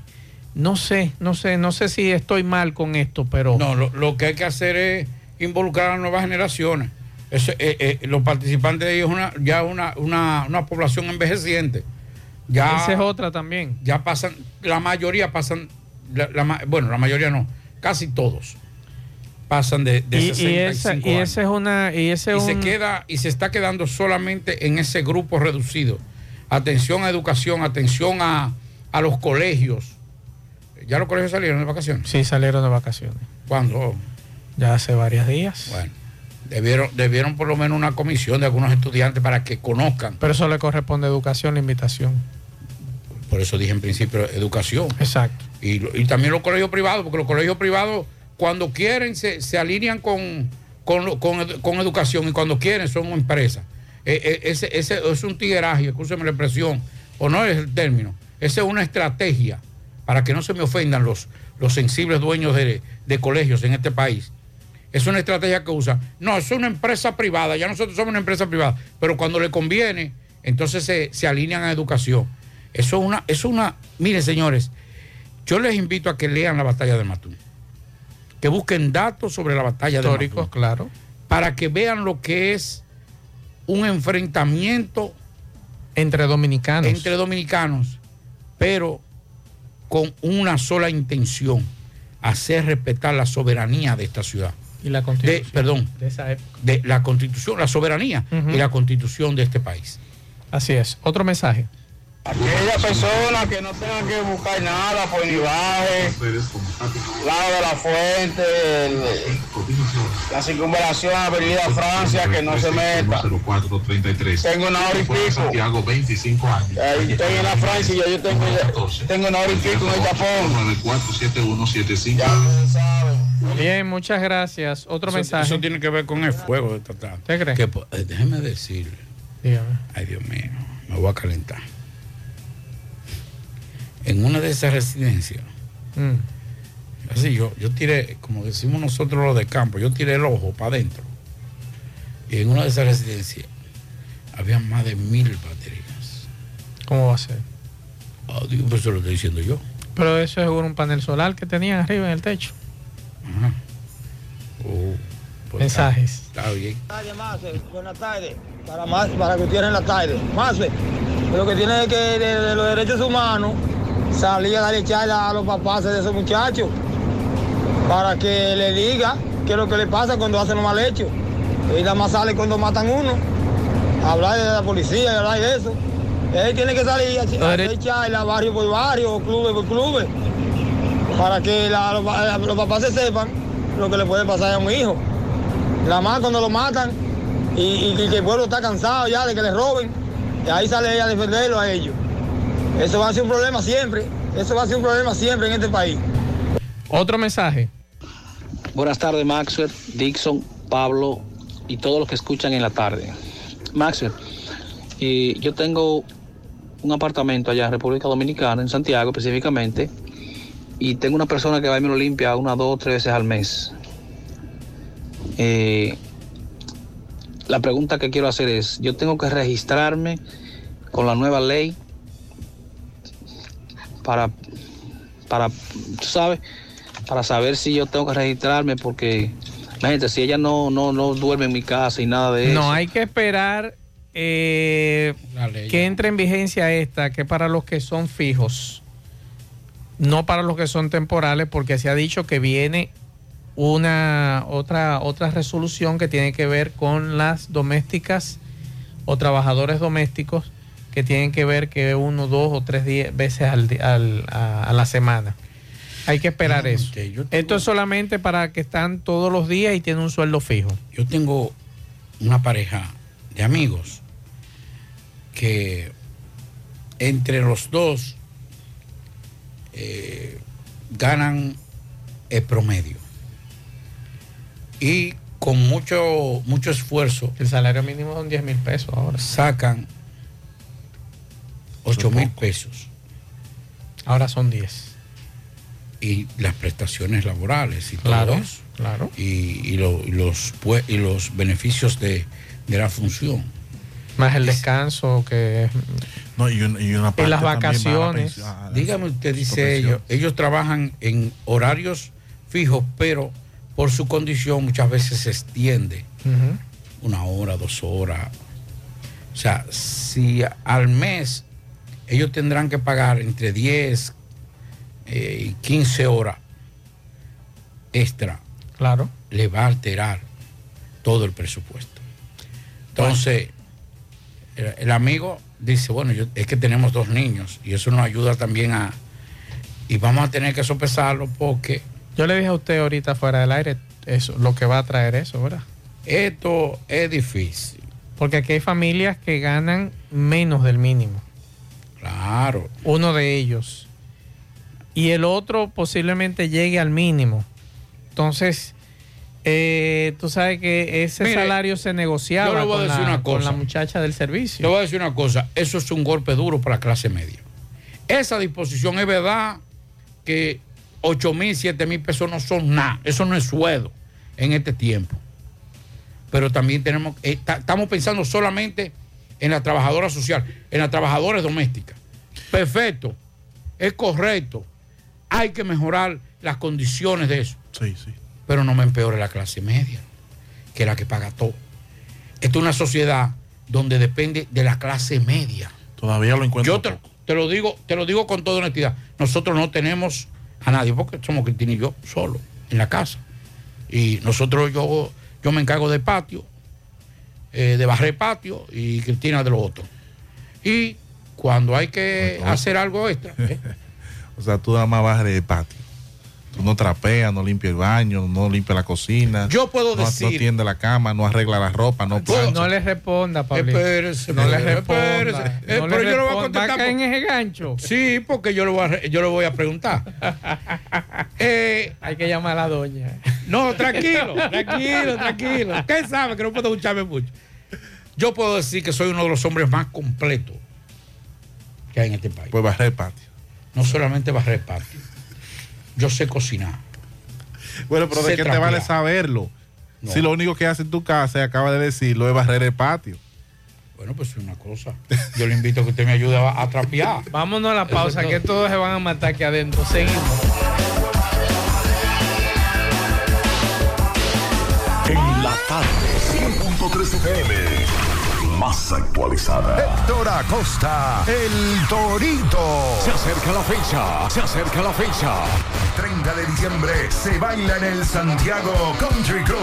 No sé, no sé, no sé si estoy mal con esto, pero... No, lo, lo que hay que hacer es involucrar a las nuevas generaciones. Eso, eh, eh, los participantes de ellos es una, ya una, una, una población envejeciente. Ya, Esa es otra también. Ya pasan, la mayoría pasan, la- la ma- bueno, la mayoría no, casi todos pasan de, de Y, y 65 esa, y esa es una... Y, ese y se queda y se está quedando solamente en ese grupo reducido. Atención a educación, atención a, a los colegios. ¿Ya los colegios salieron de vacaciones? Sí, salieron de vacaciones. ¿Cuándo? Ya hace varios días. Bueno, debieron, debieron por lo menos una comisión de algunos estudiantes para que conozcan. Pero eso le corresponde a educación, la invitación. Por eso dije en principio educación. Exacto. Y, y también los colegios privados, porque los colegios privados cuando quieren se, se alinean con, con, con edu- con educación y cuando quieren son empresas. Eh, eh, ese, ese es un tigueraje, escúcheme la expresión, o no es el término. Esa es una estrategia para que no se me ofendan los, los sensibles dueños de, de colegios en este país. Es una estrategia que usa. No, es una empresa privada, ya nosotros somos una empresa privada, pero cuando le conviene, entonces se, se alinean a educación. Eso es una, es una, miren señores, yo les invito a que lean la batalla de Matún, que busquen datos sobre la batalla de Históricos, Matún, claro. para que vean lo que es un enfrentamiento entre dominicanos, entre dominicanos, pero con una sola intención, hacer respetar la soberanía de esta ciudad. Y la De, constitución. perdón, de esa época. de la constitución, la soberanía y la constitución de este país. Así es. Otro mensaje. Aquella persona que no tenga que buscar nada por ni baje, lado de la fuente, el- la circunvalación, Avenida Francia, que no se meta. Tengo una hora y pico. Santiago, 25 años. Ahí estoy en la Francia y ya yo tengo, tengo una hora y pico en el tapón. 947175. Bien, muchas gracias. Otro Eso- mensaje. Eso tiene que ver con el fuego. ¿Usted cree? Que, eh, déjeme decirle. Dígame. Ay, Dios mío, me voy a calentar. En una de esas residencias, Mm. así yo, yo tiré, como decimos nosotros los de campo, yo tiré el ojo para adentro. Y en una de esas residencias había más de mil baterías. ¿Cómo va a ser? Ah, digo, pues eso lo estoy diciendo yo. Pero eso es un panel solar que tenían arriba en el techo. Mensajes. Está bien. Buenas tardes. Para, más, para Gutiérrez en la tarde. Más, lo que tiene es que de, de los derechos humanos salir a darle charla a los papás de esos muchachos para que le diga qué es lo que le pasa cuando hacen un mal hecho. Y nada más sale cuando matan uno. Hablar de la policía y hablar de eso. Él tiene que salir a hacer charla barrio por barrio, clubes por clubes, para que la- los, pa- los papás se sepan lo que le puede pasar a un hijo. La más cuando lo matan y, y- y que el pueblo está cansado ya de que le roben, y ahí sale ella a defenderlo a ellos. Eso va a ser un problema siempre, eso va a ser un problema siempre en este país. Otro mensaje. Buenas tardes, Maxwell, Dixon, Pablo y todos los que escuchan en la tarde. Maxwell, y yo tengo un apartamento allá en República Dominicana, en Santiago específicamente, y tengo una persona que va y me lo limpia una, dos, tres veces al mes. Eh, la pregunta que quiero hacer es, yo tengo que registrarme con la nueva ley para, para, tú sabes, para saber si yo tengo que registrarme porque, imagínate, si ella no, no, no duerme en mi casa y nada de eso. No, hay que esperar eh, que entre en vigencia esta, que para los que son fijos, no para los que son temporales, porque se ha dicho que viene una otra otra resolución que tiene que ver con las domésticas o trabajadores domésticos que tienen que ver que uno, dos o tres días, veces al, al- a, a la semana. Hay que esperar eso. Esto es solamente para que están todos los días y tienen un sueldo fijo. Yo tengo una pareja de amigos que entre los dos eh, ganan el promedio. Y con mucho, mucho esfuerzo. El salario mínimo son 10 mil pesos ahora. Sacan 8 mil pesos. Ahora son 10. Y las prestaciones laborales y Claro, todo eso. claro. Y, y lo- y los, y los beneficios de, de la función. Más el descanso que... No, y, un- y una parte las también va a la vacaciones. pensión, a la- Dígame usted, dice ellos, ellos trabajan en horarios fijos, pero por su condición muchas veces se extiende una hora, dos horas. O sea, si al mes ellos tendrán que pagar entre 10 eh, y 15 horas extra, claro. le va a alterar todo el presupuesto. Entonces, el, el amigo dice, bueno, yo- es que tenemos dos niños y eso nos ayuda también a... Y vamos a tener que sopesarlo porque Yo le dije a usted ahorita fuera del aire eso, lo que va a traer eso, ¿verdad? esto es difícil. Porque aquí hay familias que ganan menos del mínimo. Claro. Uno de ellos. Y el otro posiblemente llegue al mínimo. Entonces, eh, tú sabes que ese Mire, salario se negociaba yo a con, decir la, una con cosa. la muchacha del servicio. voy a decir una cosa, eso es un golpe duro para la clase media. Esa disposición es verdad que 8 mil, 7 mil pesos no son nada, eso no es sueldo en este tiempo. Pero también tenemos, eh, ta- estamos pensando solamente en la trabajadora social, en las trabajadoras domésticas. Perfecto, es correcto, hay que mejorar las condiciones de eso. Sí, sí. Pero no me empeore la clase media, que es la que paga todo. Esta es una sociedad donde depende de la clase media. Todavía lo encuentro. Yo te, te lo digo, te lo digo con toda honestidad. Nosotros no tenemos a nadie, porque somos Cristina y yo solo en la casa. Y nosotros, yo, yo me encargo del patio, eh, de barrer patio y Cristina de lo otro. Y cuando hay que hacer algo extra, ¿eh? (laughs) O sea, tú nada más vas de patio. No trapeas, no limpias el baño, no limpias la cocina. Yo puedo no, decir- No tiende la cama, no arregla la ropa, no plancha. No le responda, Pablo. Espérese, no le responda. espérese. Eh, No pero le yo le voy a contestar ¿Va a caer en ese gancho? Sí, porque yo le voy a, yo le voy a preguntar. (laughs) Eh, Hay que llamar a la doña. No, tranquilo, tranquilo, tranquilo. Usted sabe que no puedo escucharme mucho. Yo puedo decir que soy uno de los hombres más completos que hay en este país. Pues barrer patio. No solamente barrer patio. Yo sé cocinar. Bueno, pero ¿de qué te vale saberlo? No. Si lo único que hace en tu casa, y acaba de decirlo, es barrer el patio. Bueno, pues una cosa. Yo le invito a que usted me ayude a, a trapear. (laughs) Vámonos a la pausa, es que todo. todos se van a matar aquí adentro. Seguimos. En la tarde, 100.3 FM. Más actualizada. Héctor Acosta, el Torito. Se acerca la fecha, se acerca la fecha. 30 de diciembre se baila en el Santiago Country Club.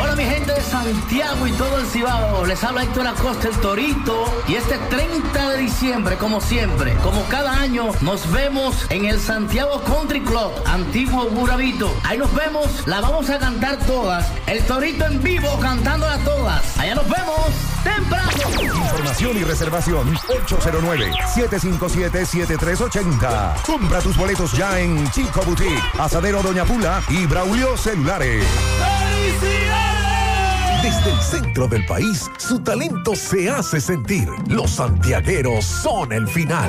Hola mi gente de Santiago y todo el Cibao, les habla Héctor Acosta el Torito y este 30 de diciembre como siempre, como cada año nos vemos en el Santiago Country Club, antiguo Burabito. Ahí nos vemos, la vamos a cantar todas, el Torito en vivo cantándolas todas. Allá nos vemos Información y reservación 809-757-7380. Compra tus boletos ya en Chico Boutique, Asadero Doña Pula y Braulio Celulares. Desde el centro del país, su talento se hace sentir. Los santiagueros son el final.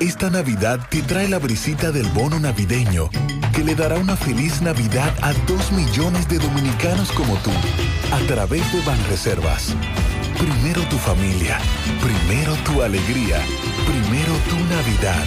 Esta Navidad te trae la brisita del bono navideño, que le dará una feliz Navidad a dos millones de dominicanos como tú, a través de Banreservas. Primero tu familia, primero tu alegría, primero tu Navidad.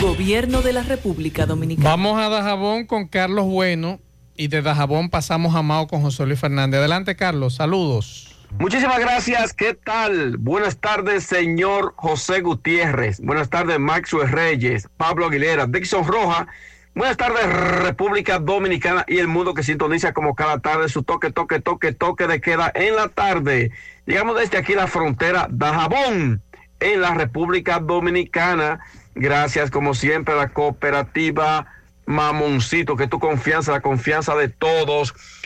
Gobierno de la República Dominicana. Vamos a Dajabón con Carlos Bueno y de Dajabón pasamos a Mao con José Luis Fernández. Adelante, Carlos. Saludos. Muchísimas gracias. ¿Qué tal? Buenas tardes, señor José Gutiérrez. Buenas tardes, Maxwell Reyes, Pablo Aguilera, Dixon Roja. Buenas tardes, República Dominicana y el mundo que sintoniza como cada tarde su toque, toque, toque, toque de queda en la tarde. Llegamos desde aquí la frontera Dajabón, en la República Dominicana. Gracias, como siempre, a la cooperativa Mamoncito, que tu confianza, la confianza de todos.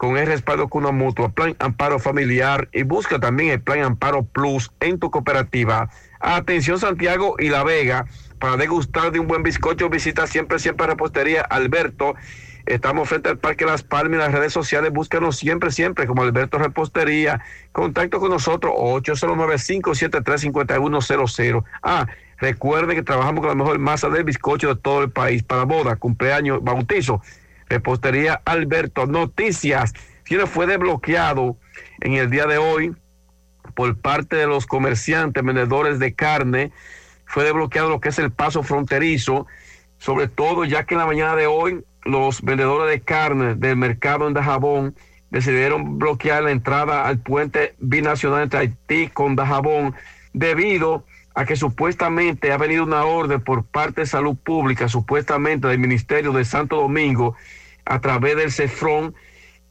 con el respaldo con una mutua, Plan Amparo Familiar y busca también el Plan Amparo Plus en tu cooperativa. Atención Santiago y La Vega, para degustar de un buen bizcocho, visita siempre, siempre Repostería Alberto. Estamos frente al Parque Las Palmas y las redes sociales, búscanos siempre, siempre como Alberto Repostería. Contacto con nosotros 809-573-5100. Ah, recuerden que trabajamos con la mejor masa de bizcocho de todo el país para boda, cumpleaños, bautizo. Repostería Alberto. Noticias. Chile fue desbloqueado en el día de hoy por parte de los comerciantes, vendedores de carne. Fue desbloqueado lo que es el paso fronterizo, sobre todo ya que en la mañana de hoy los vendedores de carne del mercado en Dajabón decidieron bloquear la entrada al puente binacional entre Haití con Dajabón debido a que supuestamente ha venido una orden por parte de Salud Pública, supuestamente del Ministerio de Santo Domingo, a través del CEFRON,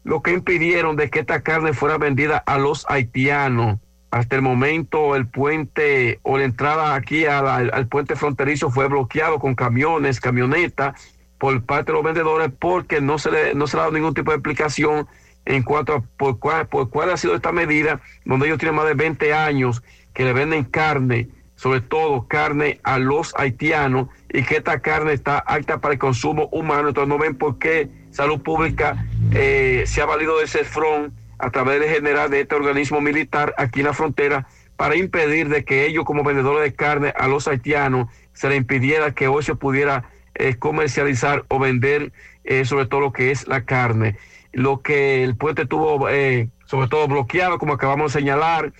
lo que impidieron de que esta carne fuera vendida a los haitianos. Hasta el momento el puente o la entrada aquí al puente fronterizo fue bloqueado con camiones, camionetas por parte de los vendedores porque no se le, no se le ha dado ningún tipo de explicación en cuanto a por cuál, por cuál ha sido esta medida, donde ellos tienen más de 20 años que le venden carne, sobre todo carne a los haitianos, y que esta carne está apta para el consumo humano. Entonces no ven por qué Salud Pública eh, se ha valido de ese front a través de general de este organismo militar aquí en la frontera para impedir de que ellos como vendedores de carne a los haitianos se les impidiera que hoy se pudiera eh, comercializar o vender eh, sobre todo lo que es la carne. Lo que el puente tuvo eh, sobre todo bloqueado, como acabamos de señalar,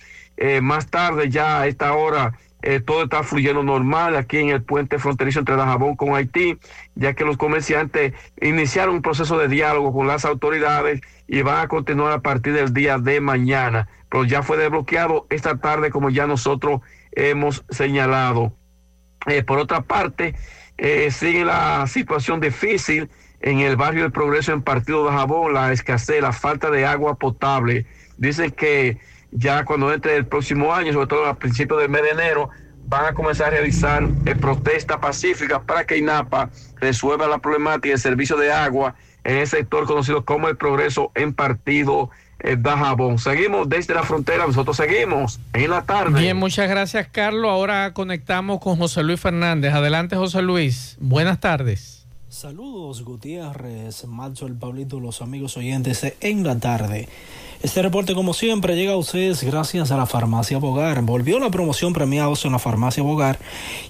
más tarde ya a esta hora eh, todo está fluyendo normal aquí en el puente fronterizo entre Dajabón con Haití, ya que los comerciantes iniciaron un proceso de diálogo con las autoridades y van a continuar a partir del día de mañana. Pero ya fue desbloqueado esta tarde, como ya nosotros hemos señalado. Eh, por otra parte, eh, sigue la situación difícil en el barrio del Progreso en Partido de Jabón, la escasez, la falta de agua potable. Dicen que ya cuando entre el próximo año, sobre todo a principios del mes de enero, van a comenzar a realizar eh, protestas pacíficas para que INAPA resuelva la problemática del servicio de agua en el sector conocido como el Progreso en Partido eh, de Jabón. Seguimos desde la frontera, nosotros seguimos en la tarde. Bien, muchas gracias, Carlos. Ahora conectamos con José Luis Fernández. Adelante, José Luis. Buenas tardes. Saludos, Gutiérrez, Macho, el Pablito, los amigos oyentes en la tarde. Este reporte, como siempre, llega a ustedes gracias a la Farmacia Bogar. Volvió la promoción premiados en la Farmacia Bogar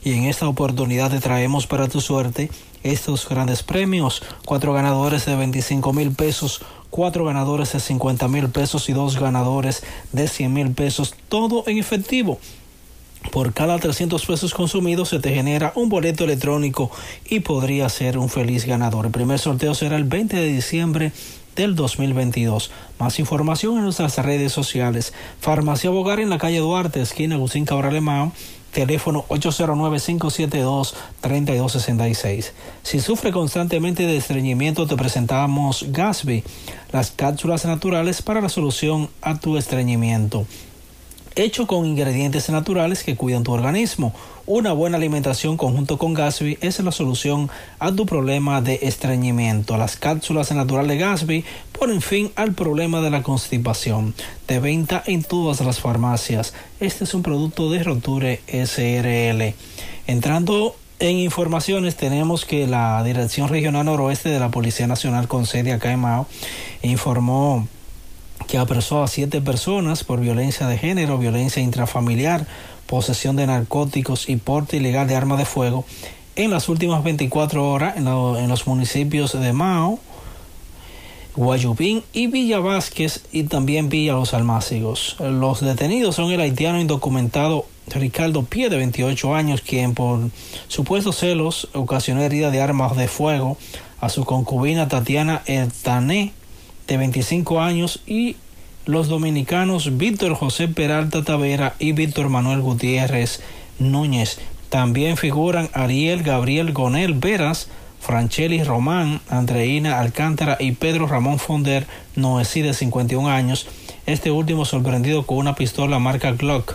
y en esta oportunidad te traemos para tu suerte estos grandes premios. Cuatro ganadores de 25 mil pesos, cuatro ganadores de 50 mil pesos y dos ganadores de 100 mil pesos, todo en efectivo. Por cada 300 pesos consumidos se te genera un boleto electrónico y podría ser un feliz ganador. El primer sorteo será el 20 de diciembre del 2022. Más información en nuestras redes sociales. Farmacia Bogar en la calle Duarte, esquina Agustín Cabral Emao, teléfono 809-572-3266. Si sufre constantemente de estreñimiento, te presentamos Gasby, las cápsulas naturales para la solución a tu estreñimiento hecho con ingredientes naturales que cuidan tu organismo. Una buena alimentación conjunto con Gasby es la solución a tu problema de estreñimiento. Las cápsulas naturales de Gasby ponen fin al problema de la constipación. De venta en todas las farmacias. Este es un producto de Roture SRL. Entrando en informaciones tenemos que la Dirección Regional Noroeste de la Policía Nacional con sede acá en Mao informó que apresó a siete personas por violencia de género, violencia intrafamiliar, posesión de narcóticos y porte ilegal de armas de fuego en las últimas 24 horas en, los municipios de Mao, Guayupín y Villa Vázquez y también Villa Los Almácigos. Los detenidos son el haitiano indocumentado Ricardo Pie de 28 años, quien por supuestos celos ocasionó herida de armas de fuego a su concubina Tatiana Ertané de 25 años y los dominicanos Víctor José Peralta Tavera y Víctor Manuel Gutiérrez Núñez. También figuran Ariel Gabriel Gonel Veras, Francheli Román, Andreina Alcántara y Pedro Ramón Fonder Noesí de 51 años, este último sorprendido con una pistola marca Glock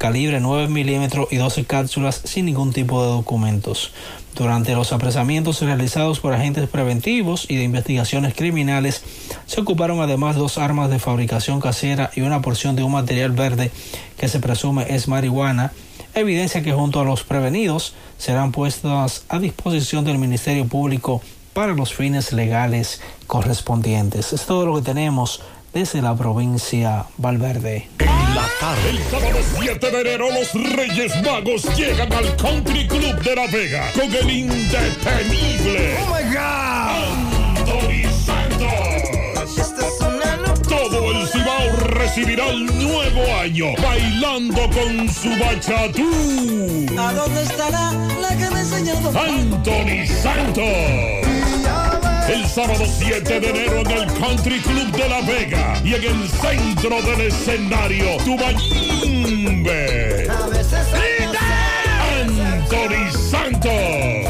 calibre 9 milímetros y 12 cápsulas sin ningún tipo de documentos. Durante los apresamientos realizados por agentes preventivos y de investigaciones criminales, se ocuparon además dos armas de fabricación casera y una porción de un material verde que se presume es marihuana, evidencia que junto a los prevenidos serán puestas a disposición del Ministerio Público para los fines legales correspondientes. Es todo lo que tenemos desde la provincia Valverde. La tarde. El sábado 7 de enero los Reyes Magos llegan al Country Club de La Vega con el indetenible. Oh my God. Anthony Santos. Todo el Cibao recibirá el nuevo año bailando con su bachatú. ¿A dónde estará la que me ha enseñado? Anthony Santos. El sábado 7 de enero en el Country Club de La Vega y en el centro del escenario, Tubayimbe. Anthony Santos.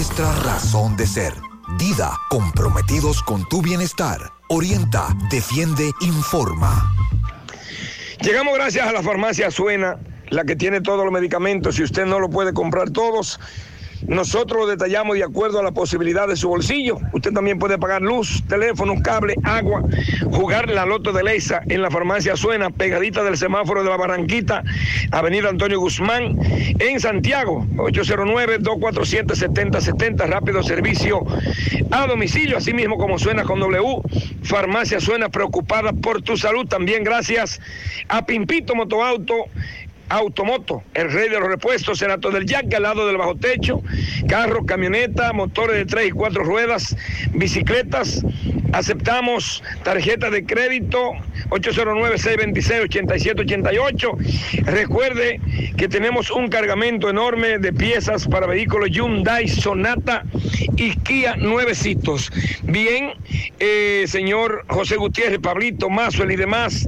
nuestra razón de ser. Dida, comprometidos con tu bienestar. Orienta, defiende, informa. Llegamos gracias a la farmacia Suena, la que tiene todos los medicamentos. Si usted no lo puede comprar todos, nosotros lo detallamos de acuerdo a la posibilidad de su bolsillo. Usted también puede pagar luz, teléfono, cable, agua, jugar la loto de Leisa en la farmacia Suena, pegadita del semáforo de la Barranquita, Avenida Antonio Guzmán, en Santiago, 809-247-7070, rápido servicio a domicilio, así mismo como suena con W. Farmacia Suena preocupada por tu salud. También gracias a Pimpito Motoauto Automoto, el rey de los repuestos, Senato del Yaque, al lado del bajo techo, carros, camionetas, motores de tres y cuatro ruedas, bicicletas. Aceptamos tarjeta de crédito 809-626-8788. Recuerde que tenemos un cargamento enorme de piezas para vehículos Hyundai, Sonata y Kia nuevecitos. Bien, eh, señor José Gutiérrez, Pablito, Mazuel y demás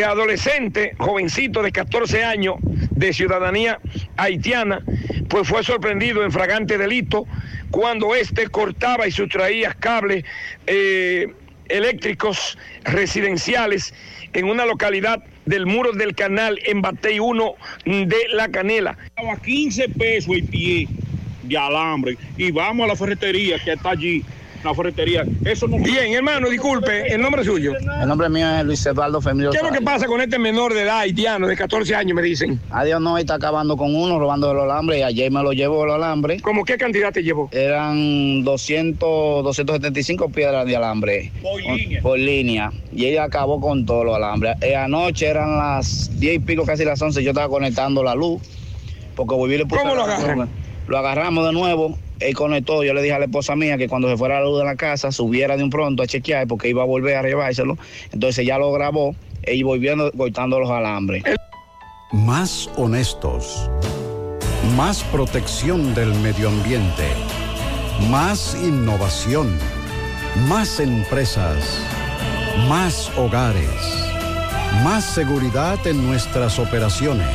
adolescente, jovencito de 14 años, de ciudadanía haitiana, pues fue sorprendido en fragante delito cuando éste cortaba y sustraía cables eh, eléctricos residenciales en una localidad del muro del canal en Batey 1 de La Canela. A 15 pesos el pie de alambre y vamos a la ferretería que está allí la ferretería. Eso no... Bien, hermano, disculpe, ¿el nombre suyo? El nombre mío es Luis Eduardo Femilio. ¿Qué es lo que pasa con este menor de edad haitiano de 14 años, me dicen? Adiós, no, está acabando con uno, robando los alambres, y ayer me lo llevó el alambre. ¿Cómo qué cantidad te llevó? Eran 200, 275 piedras de alambre. Por línea. Por línea. Y ella acabó con todos los alambres. Eh, anoche eran las 10 y pico, casi las 11, yo estaba conectando la luz, porque volví le ¿Cómo lo agarran? Lo agarramos de nuevo él conectó, yo le dije a la esposa mía que cuando se fuera la luz de la casa subiera de un pronto a chequear porque iba a volver a llevárselo. Entonces ya lo grabó y volviendo cortando los alambres. Más honestos. Más protección del medio ambiente. Más innovación. Más empresas. Más hogares. Más seguridad en nuestras operaciones.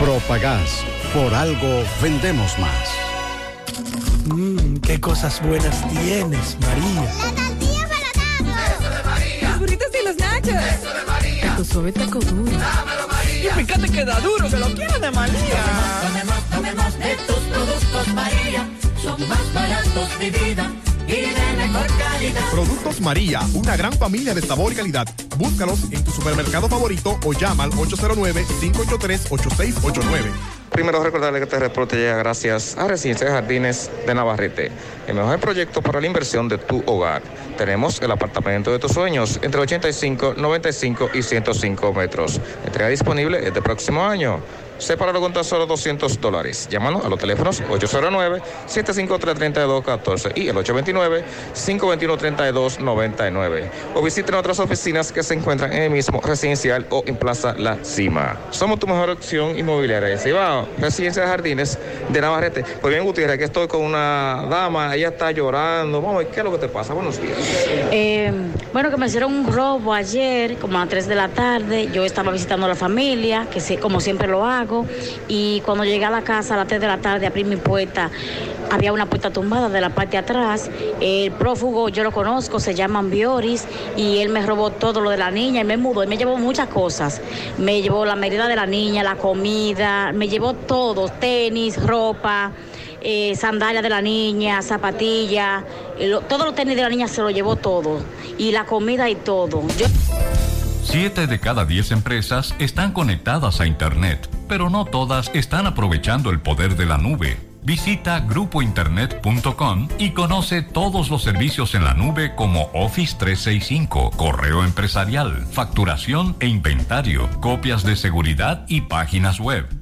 Propagás. Por algo vendemos más. Mmm, qué cosas buenas tienes, María. La tortilla para Eso de María. Los burritos y los nachos. Eso de María. Tu suave taco duro. Dámelo, María. Y fíjate que da duro, que lo quiero de María. Tomemos, tomemos, de tus productos, María. Son más baratos de vida. Productos María, una gran familia de sabor y calidad. Búscalos en tu supermercado favorito o llama al 809-583-8689. Primero recordarle que este reporte llega gracias a Residencia de Jardines de Navarrete, el mejor proyecto para la inversión de tu hogar. Tenemos el apartamento de tus sueños entre 85, 95 y 105 metros. Entrega disponible este próximo año. Sepáralo con tan solo 200 dólares. Llámanos a los teléfonos 809-753-3214 y el 829-521-3299. O visiten otras oficinas que se encuentran en el mismo residencial o en Plaza La Cima. Somos tu mejor opción inmobiliaria de Cibao. Residencia de Jardines de Navarrete. Pues bien, Gutiérrez, aquí estoy con una dama, ella está llorando. Vamos, ¿qué es lo que te pasa? Buenos días. Eh, bueno, que me hicieron un robo ayer, como a las 3 de la tarde. Yo estaba visitando a la familia, que como siempre lo hago. Y cuando llegué a la casa a las 3 de la tarde, abrí mi puerta, había una puerta tumbada de la parte de atrás. El prófugo, yo lo conozco, se llama Ambioris, y él me robó todo lo de la niña y me mudó. Y me llevó muchas cosas. Me llevó la medida de la niña, la comida, me llevó todo, tenis, ropa. Eh, sandalias de la niña, zapatillas, todos los tenis de la niña se lo llevó todo, y la comida y todo. Siete de cada diez empresas están conectadas a Internet, pero no todas están aprovechando el poder de la nube. Visita grupointernet.com y conoce todos los servicios en la nube como Office 365, correo empresarial, facturación e inventario, copias de seguridad y páginas web.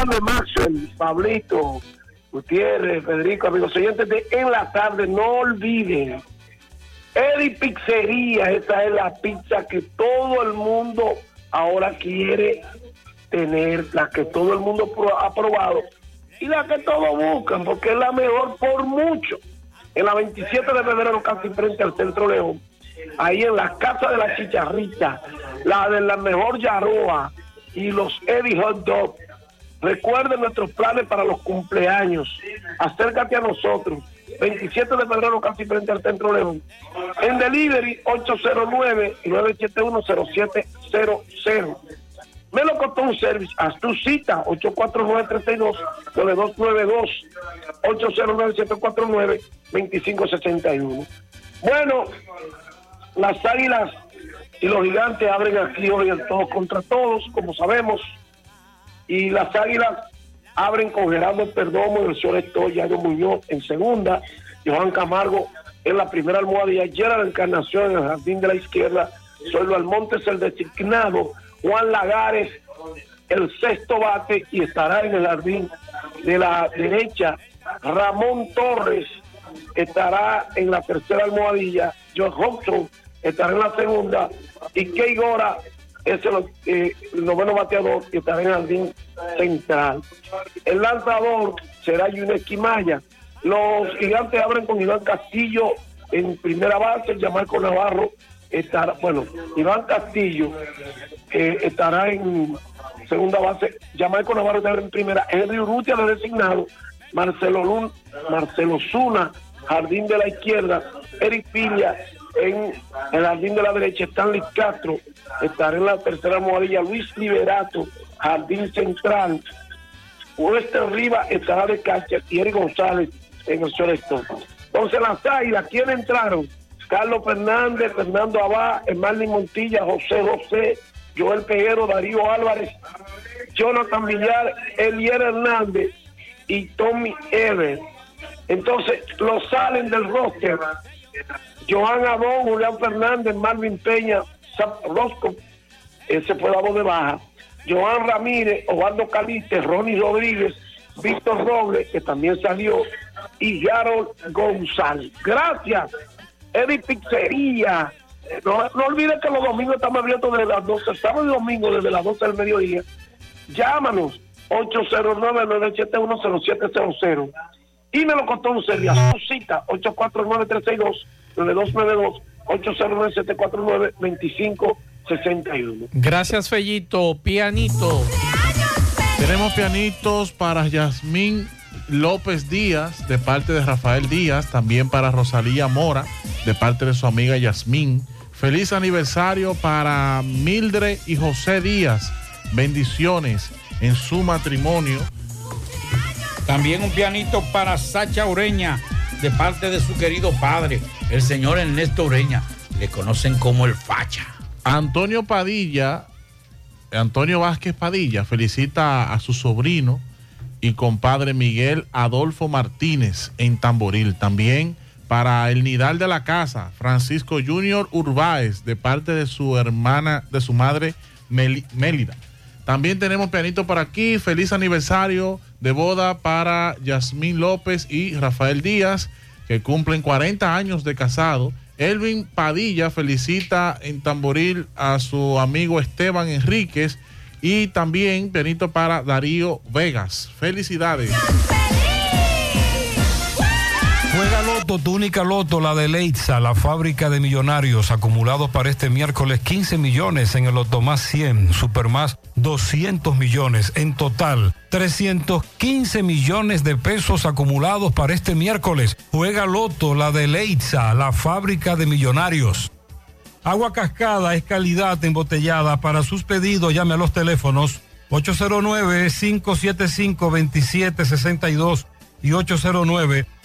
Tardes, Maxwell, Pablito, Gutiérrez, Federico, amigos oyentes de En la Tarde. No olviden, Eddie Pizzería, esa es la pizza que todo el mundo ahora quiere tener, la que todo el mundo ha probado y la que todos buscan, porque es la mejor por mucho. En la 27 de febrero, casi frente al Centro León, ahí en la Casa de la Chicharrita, la de la mejor Yaroa y los Eddie Hot Dog. Recuerden nuestros planes para los cumpleaños. Acércate a nosotros. 27 de febrero, casi frente al Centro León. En delivery 809-971-0700. Me lo costó un service. Haz tu cita 849-32-9292. 809-749-2561. Bueno, las águilas y los gigantes abren aquí hoy el todos contra todos, como sabemos. Y las águilas abren con Gerardo Perdomo el señor Yayo Muñoz en segunda, Johan Camargo en la primera almohadilla, la Encarnación en el jardín de la izquierda, Soylo Almontes el designado, Juan Lagares el sexto bate. Y estará en el jardín de la derecha, Ramón Torres estará en la tercera almohadilla, John Hobson estará en la segunda. Y Key Gora es el, eh, noveno bateador y estará en el jardín central. El lanzador será Yuneski Maya. Los gigantes abren con Iván Castillo en primera base, Yamarco Navarro estará, bueno, Iván Castillo eh, estará en segunda base, Yamarco Navarro estará en primera, Henry Urrutia de designado, Marcelo Lun, Marcelo Zuna, jardín de la izquierda, Eric Piña en el jardín de la derecha, Stanley Castro, estará en la tercera almohadilla, Luis Liberato, jardín central, Wester Riva estará de cancha y Eric González en el shortstop. Entonces las águilas, ¿quién entraron? Carlos Fernández, Fernando Abad, Marlin Montilla, José José, Joel Peguero, Darío Álvarez, Jonathan Villar, Elier Hernández y Tommy Ever. Entonces, los salen del roster. Johan Abón, Julián Fernández, Marvin Peña, Rosco, ese fue voz de baja. Johan Ramírez, Osvaldo Caliste, Ronnie Rodríguez, Víctor Robles, que también salió, y Harold González. Gracias, Eddie Pizzería. No, no olviden que los domingos estamos abiertos desde las 12, sábado y domingo desde las 12 del mediodía. Llámanos 809-971-0700 y me lo costó un servicio. Su cita 849-362-9292 809-749-2561. Gracias, Fellito. Pianito. Tenemos pianitos para Yasmín López Díaz, de parte de Rafael Díaz, también para Rosalía Mora, de parte de su amiga Yasmín. Feliz aniversario para Mildred y José Díaz. Bendiciones en su matrimonio. También un pianito para Sacha Ureña, de parte de su querido padre, el señor Ernesto Ureña. Le conocen como el Facha. Antonio Padilla, Antonio Vázquez Padilla, felicita a su sobrino y compadre Miguel Adolfo Martínez en Tamboril. También para el Nidal de la Casa, Francisco Junior Urbáez, de parte de su hermana, de su madre Mélida. También tenemos pianito por aquí. Feliz aniversario de boda para Yasmín López y Rafael Díaz, que cumplen 40 años de casado. Elvin Padilla felicita en Tamboril a su amigo Esteban Enríquez y también pianito para Darío Vegas. Felicidades. Loto, tu única Loto, la de Leitza, la fábrica de millonarios, acumulados para este miércoles 15 millones en el Loto más 100, Super más 200 millones, en total 315 millones de pesos acumulados para este miércoles. Juega Loto, la de Leitza, la fábrica de millonarios. Agua Cascada es calidad embotellada. Para sus pedidos llame a los teléfonos 809-575-2762 y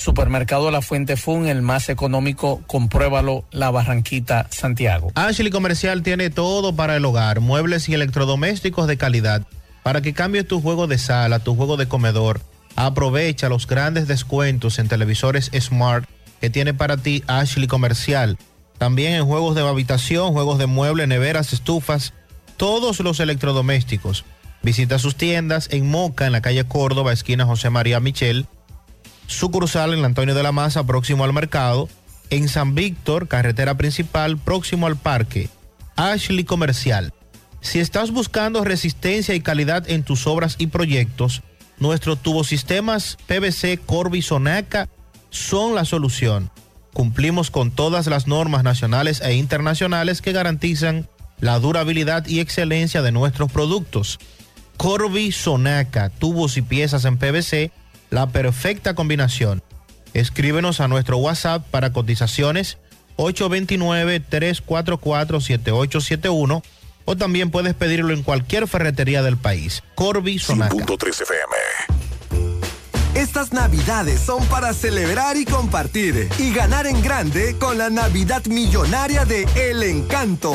Supermercado La Fuente Fun, el más económico, compruébalo, La Barranquita, Santiago. Ashley Comercial tiene todo para el hogar, muebles y electrodomésticos de calidad. Para que cambies tu juego de sala, tu juego de comedor, aprovecha los grandes descuentos en televisores Smart que tiene para ti Ashley Comercial. También en juegos de habitación, juegos de muebles, neveras, estufas, todos los electrodomésticos. Visita sus tiendas en Moca, en la calle Córdoba, esquina José María Michel. Sucursal en Antonio de la Maza, próximo al mercado. En San Víctor, carretera principal, próximo al parque. Ashley Comercial. Si estás buscando resistencia y calidad en tus obras y proyectos, nuestros tubosistemas PVC Corby Sonaca son la solución. Cumplimos con todas las normas nacionales e internacionales que garantizan la durabilidad y excelencia de nuestros productos. Corby Sonaca, tubos y piezas en PVC, la perfecta combinación. Escríbenos a nuestro WhatsApp para cotizaciones 829-344-7871 o también puedes pedirlo en cualquier ferretería del país. Corby Sonaca. FM. Estas navidades son para celebrar y compartir y ganar en grande con la Navidad Millonaria de El Encanto.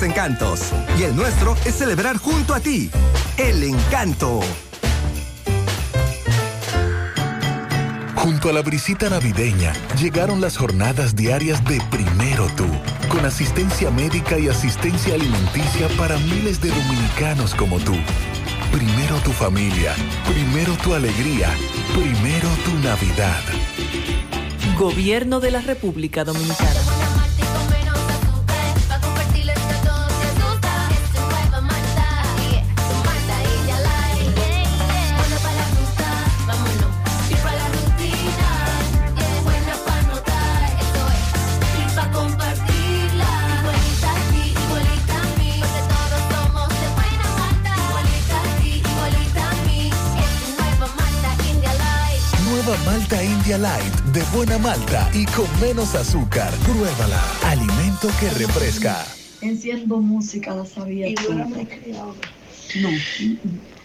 encantos. Y el nuestro es celebrar junto a ti. El encanto. Junto a la brisita navideña llegaron las jornadas diarias de Primero Tú, con asistencia médica y asistencia alimenticia para miles de dominicanos como tú. Primero tu familia, primero tu alegría, primero tu Navidad. Gobierno de la República Dominicana. Light de buena malta y con menos azúcar. Pruébala. Alimento que refresca. Enciendo música, la sabía. tú. No.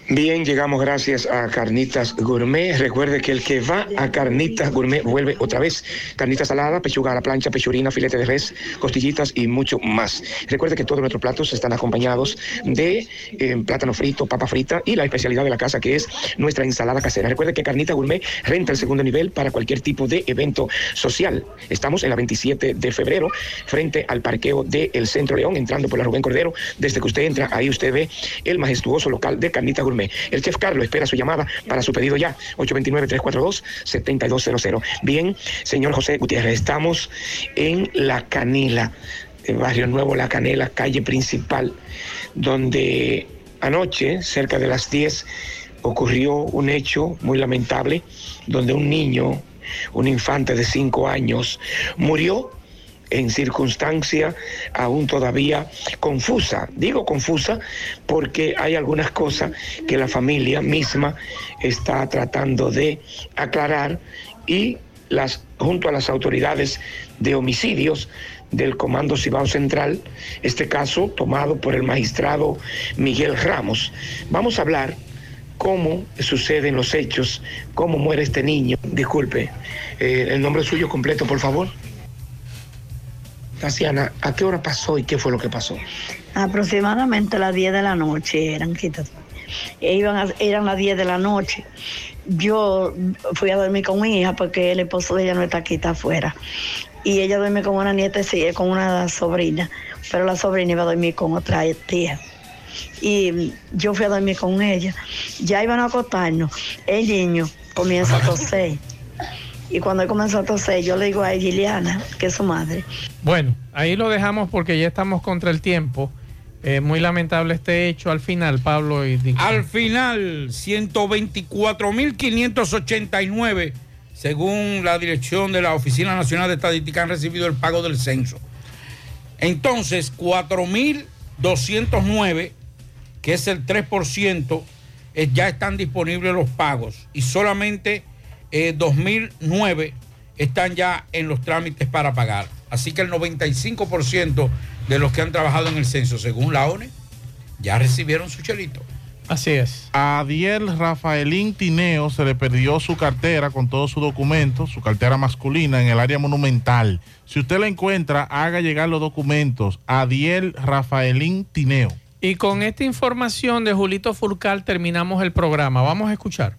Bien, llegamos gracias a Carnitas Gourmet. Recuerde que el que va a Carnitas Gourmet vuelve otra vez. Carnita salada, pechuga a la plancha, pechurina, filete de res, costillitas y mucho más. Recuerde que todos nuestros platos están acompañados de eh, plátano frito, papa frita y la especialidad de la casa que es nuestra ensalada casera. Recuerde que Carnita Gourmet renta el segundo nivel para cualquier tipo de evento social. Estamos en la 27 de febrero frente al parqueo del Centro León, entrando por la Rubén Cordero. Desde que usted entra, ahí usted ve el majestuoso local de Carnita Gourmet. El chef Carlos espera su llamada para su pedido ya, 829-342-7200. Bien, señor José Gutiérrez, estamos en La Canela, en Barrio Nuevo La Canela, calle principal, donde anoche, cerca de las 10, ocurrió un hecho muy lamentable, donde un niño, un infante de 5 años, murió en circunstancia aún todavía confusa. Digo confusa porque hay algunas cosas que la familia misma está tratando de aclarar y las, junto a las autoridades de homicidios del Comando Cibao Central, este caso tomado por el magistrado Miguel Ramos. Vamos a hablar cómo suceden los hechos, cómo muere este niño. Disculpe, eh, el nombre suyo completo, por favor. Tatiana, ¿a qué hora pasó y qué fue lo que pasó? Aproximadamente a las 10 de la noche eran, quítate. Eran las 10 de la noche. Yo fui a dormir con mi hija porque el esposo de ella no está aquí, afuera. Y ella duerme con una nieta, con una sobrina, pero la sobrina iba a dormir con otra tía. Y yo fui a dormir con ella. Ya iban a acostarnos. El niño comienza a toser. Y cuando él comenzó a toser, yo le digo a Giliana, que es su madre, Bueno, ahí lo dejamos porque ya estamos contra el tiempo. Eh, muy lamentable este hecho al final, Pablo y. Al final, 124.589, según la dirección de la Oficina Nacional de Estadística, han recibido el pago del censo. Entonces, 4.209, que es el 3%, eh, ya están disponibles los pagos y solamente eh, 2.009 están ya en los trámites para pagar. Así que el 95% de los que han trabajado en el censo, según la ONE, ya recibieron su chelito. Así es. A Adiel Rafaelín Tineo se le perdió su cartera con todos sus documentos, su cartera masculina en el área monumental. Si usted la encuentra, haga llegar los documentos. Adiel Rafaelín Tineo. Y con esta información de Julito Furcal terminamos el programa. Vamos a escuchar.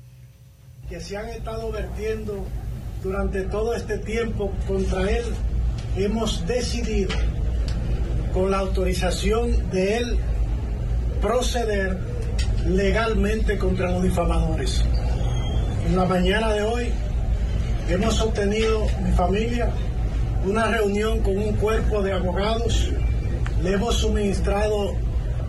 Que se han estado vertiendo durante todo este tiempo contra él, hemos decidido, con la autorización de él, proceder legalmente contra los difamadores. En la mañana de hoy hemos obtenido, mi familia, una reunión con un cuerpo de abogados. Le hemos suministrado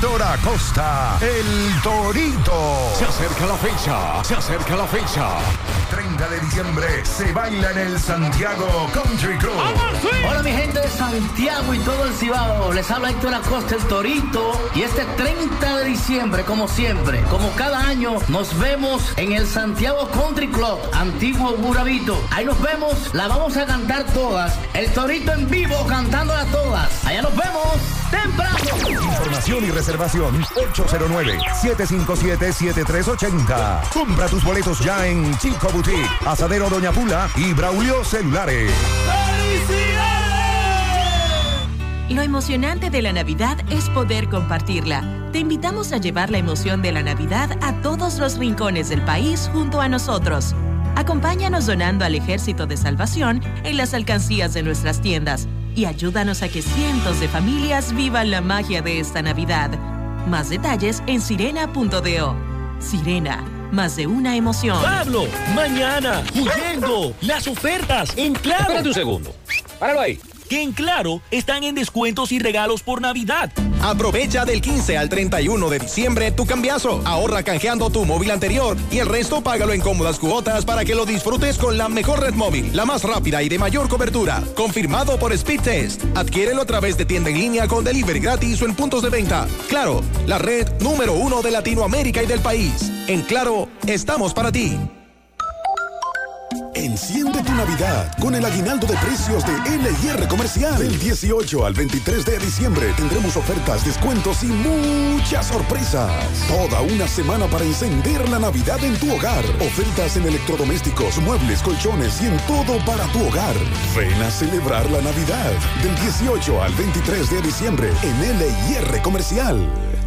Héctor Acosta, el Torito. Se acerca la fecha, se acerca la fecha. 30 de diciembre se baila en el Santiago Country Club. Hola mi gente de Santiago y todo el Cibao, les habla Héctor Acosta el Torito y este 30 de diciembre como siempre, como cada año nos vemos en el Santiago Country Club, antiguo Burabito. Ahí nos vemos, la vamos a cantar todas, el Torito en vivo cantándolas todas. Allá nos vemos temprano. Información y reservación 809-757-7380. Compra tus boletos ya en Chico Boutique, Asadero Doña Pula y Braulio Celulares. Lo emocionante de la Navidad es poder compartirla. Te invitamos a llevar la emoción de la Navidad a todos los rincones del país junto a nosotros. Acompáñanos donando al Ejército de Salvación en las alcancías de nuestras tiendas y ayúdanos a que cientos de familias vivan la magia de esta Navidad. Más detalles en sirena.do. Sirena, más de una emoción. Pablo, mañana, huyendo, las ofertas en Claro. Espérate un segundo. Páralo ahí. Que en Claro están en descuentos y regalos por Navidad. Aprovecha del 15 al 31 de diciembre tu cambiazo. Ahorra canjeando tu móvil anterior y el resto págalo en cómodas cuotas para que lo disfrutes con la mejor red móvil, la más rápida y de mayor cobertura. Confirmado por Speedtest. Adquiérelo a través de tienda en línea con delivery gratis o en puntos de venta. Claro, la red número uno de Latinoamérica y del país. En Claro, estamos para ti. En Enciende tu Navidad con el aguinaldo de precios de LIR Comercial. Del 18 al 23 de diciembre tendremos ofertas, descuentos y muchas sorpresas. Toda una semana para encender la Navidad en tu hogar. Ofertas en electrodomésticos, muebles, colchones y en todo para tu hogar. Ven a celebrar la Navidad del 18 al 23 de diciembre en LIR Comercial.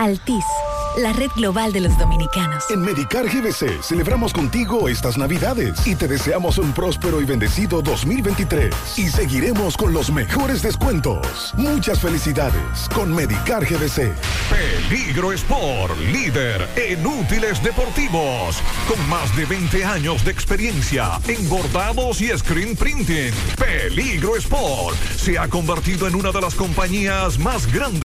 Altis, la red global de los dominicanos. En Medicar GBC celebramos contigo estas Navidades y te deseamos un próspero y bendecido 2023. Y seguiremos con los mejores descuentos. Muchas felicidades con Medicar GBC. Peligro Sport, líder en útiles deportivos, con más de 20 años de experiencia en bordados y screen printing. Peligro Sport se ha convertido en una de las compañías más grandes